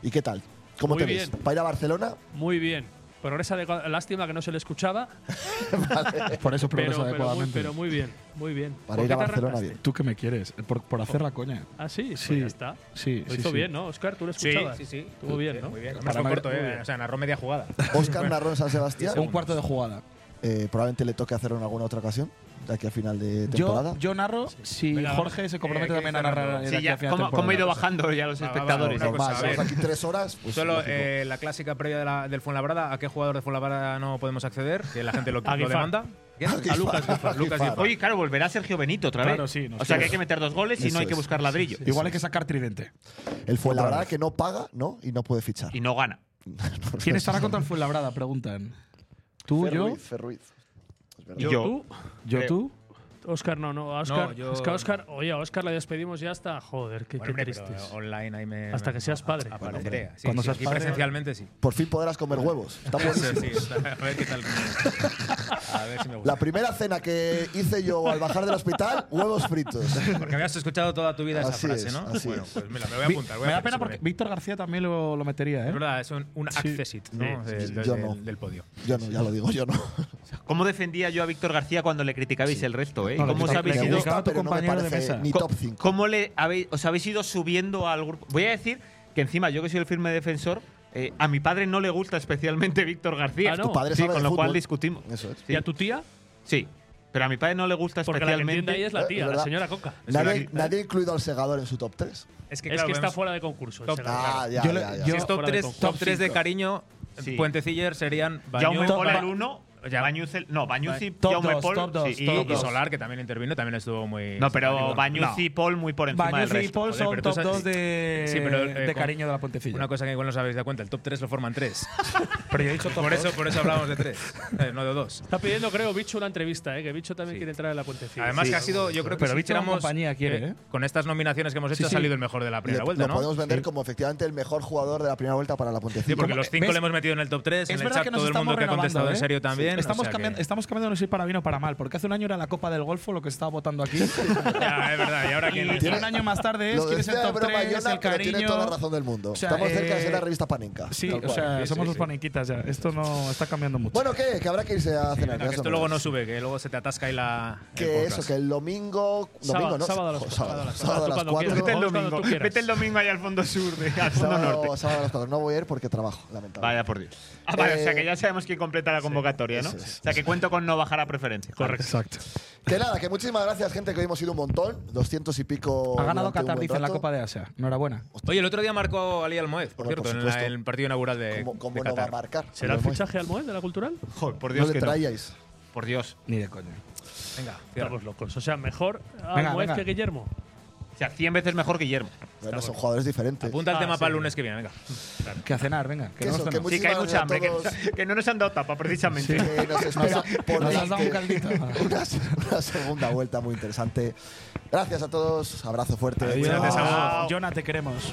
¿Y qué tal? ¿Cómo Muy te ves? bien. ¿Para ir a Barcelona? Muy bien. Progresa de lástima que no se le escuchaba, <laughs> por eso pero, progresa pero, muy, adecuadamente. pero muy bien, muy bien. Para ¿Por ir a Barcelona, bien. ¿Tú qué me quieres? Por, por hacer la coña. Ah, sí, pues Sí. ya está. Sí, Lo sí, hizo sí. bien, ¿no? Oscar, tú lo Sí, escuchabas. sí, sí. Estuvo bien, ¿no? Muy bien. Para no- corto, eh. bien. O sea, narró media jugada. Oscar narró en San Sebastián. Un cuarto de jugada. Eh, probablemente le toque hacerlo en alguna otra ocasión, de aquí a final de Yo, temporada. yo narro si Venga, Jorge se compromete Eh, también a ¿qué dice narrar. Fernando? de Sí, aquí ya, a final de ¿cómo, cómo ha ido bajando ya los Va, va, va, espectadores? una cosa, Normal, a estamos ver. aquí tres horas. Pues Solo eh, la clásica previa de la- del Fuenlabrada. ¿A qué jugador de Fuenlabrada no podemos acceder? Que la gente lo, <laughs> lo demanda. A Lucas. Lucas. Oye, claro, volverá Sergio Benito otra vez. Claro, sí, nos o sea que hay que meter dos goles y Eso no hay que buscar ladrillo. Igual hay que sacar tridente. el fue la verdad que no paga, ¿no? Y no puede fichar. Y no gana. <laughs> ¿Quién estará contra el Fuenlabrada? Preguntan. ¿Tú, Fer yo? Ruiz, Fer Ruiz. Es verdad. Y yo. ¿Tú? ¿Yo, Eh? Oscar no, no, a Oscar. No, yo- es que a Oscar, oye, a Oscar le despedimos ya hasta. Joder, qué, Bueno, qué tristes. online ahí me. Hasta que seas padre. Apareceré. Sí, Cuando sí, seas padre- presencialmente sí. Por fin podrás comer huevos. Está Sí, buenísimo. sí, está- a ver qué tal. <laughs> A ver si me gusta. La primera cena que hice yo al bajar del hospital, huevos fritos. Porque habías escuchado toda tu vida esa frase, es, ¿no? así bueno, es. pues mira, me voy a apuntar. voy me a da pena porque bien. Víctor García también lo, lo metería, ¿eh? Es verdad, es un, un Sí. accesit, ¿no? Sí, Del- sí, del- yo no. del podio. Yo no, ya lo digo, yo no. ¿Cómo defendía yo a Víctor García cuando le criticabais el resto? ¿eh? No, le ¿Cómo os habéis ido, tu no compañero de mesa. ni top 5. ¿Cómo le habéis, os habéis ido subiendo al grupo? Voy a decir que encima, yo que soy el firme defensor, eh, a mi padre no le gusta especialmente Víctor García. Ah, ¿no? Tu padre sí, sabe con lo cual fútbol. discutimos. Eso es. Sí. ¿Y a tu tía? Sí, pero a mi padre no le gusta Porque la que especialmente. ahí es la tía, es la verdad. señora Coca. Nadie, nadie ha incluido al segador en su top 3. Es que, es claro, que está fuera de concurso. el Top-. Ah, ya, ya, ya. yo- Si es top Fuera de 3, concurso. top 3 de cariño, Sí. Puenteciller serían Jaume Mola el uno, Ya- Bañuz, no, Bañuz y Top Jaume dos, top dos, sí, y, top y. Solar, que también intervino, también estuvo muy. No, pero simpático. Bañuz No. y Paul muy por encima Bañuz del y resto. Paul Joder, son top sabes- 2 de, Sí, pero, eh, de cariño de la Pontecilla. Una cosa que igual no os habéis dado cuenta, el top 3 lo forman 3. <laughs> Pero yo he dicho top por, eso, por eso hablamos de 3, no de 2. Está pidiendo, creo, Bicho una entrevista, ¿eh? que Bicho también quiere entrar en la puentecilla. Además, que ha sido, yo creo que Pero si Bicho con hiciéramos, compañía quiere, ¿eh? Con estas nominaciones que hemos hecho, Sí, ha sí. salido el mejor de la primera vuelta, lo ¿no? podemos vender como efectivamente el mejor jugador de la primera vuelta para la Pontecilla. Sí, porque los 5 ¿Ves? le hemos metido en el top 3. Es en el verdad chat todo el mundo que ha contestado en ¿eh? serio también. Estamos, o sea que- cambiando, estamos cambiando no sé si para bien o para mal, porque hace un año era la Copa del Golfo lo que estaba votando aquí. <laughs> Ya, es verdad. Y ahora quién es? y un año más tarde es Lo quién es el top broma 3, Jonah, el pero cariño. tiene toda la razón del mundo. O sea, Estamos cerca de ser la eh, revista Panenka. Sí, o sea, Sí, somos sí, los sí. paniquitas ya. Esto no está cambiando mucho. Bueno, ¿qué? Que habrá que irse a cenar. Ya que esto luego no sube, que luego se te atasca ahí la. Que eso, que el domingo. Sábado- Domingo, ¿no? sábado a las Jo, cuatro, sábado, sábado a las sábado a las cuatro. cuatro. Tú Vete el domingo. Vete el domingo ahí al fondo sur, de- al fondo norte. Sábado, a las cuatro. No voy a ir porque trabajo, lamentablemente. Vaya por Dios. Ah, vale, o sea Eh, que ya sabemos quién completa la convocatoria, ¿no? eso es, o sea que cuento con no bajar a preferencia. Correcto. Exacto. Que nada, que muchísimas gracias, gente, que hoy hemos ido un montón. 200 y pico. Ha ganado Qatar, dice en la. Copa de Asia. Enhorabuena. Oye, el otro día marcó Ali Almoez, por Bueno, por cierto, en supuesto. la- el partido inaugural de, ¿Cómo, cómo de no va a Qatar. marcar? ¿Será el fichaje al Moed de la cultural? Joder, por No Dios le que no. traíais. Por Dios. Ni de coña. Venga. Estamos locos. O sea, mejor Venga, Almoez venga. que Guillermo. O sea, 100 veces mejor que Guillermo. Bueno, son jugadores diferentes. Apunta el Ah, tema sí. para el lunes que viene, venga. Que a cenar, venga. Que eso. Sí, que hay mucha hambre, que, no nos han dado tapa, precisamente. Que nos espera por Nos has dado un caldito. <laughs> una, una segunda vuelta muy interesante. Gracias a todos. Abrazo fuerte. Adiós. Gracias a vos. Jonah, te queremos.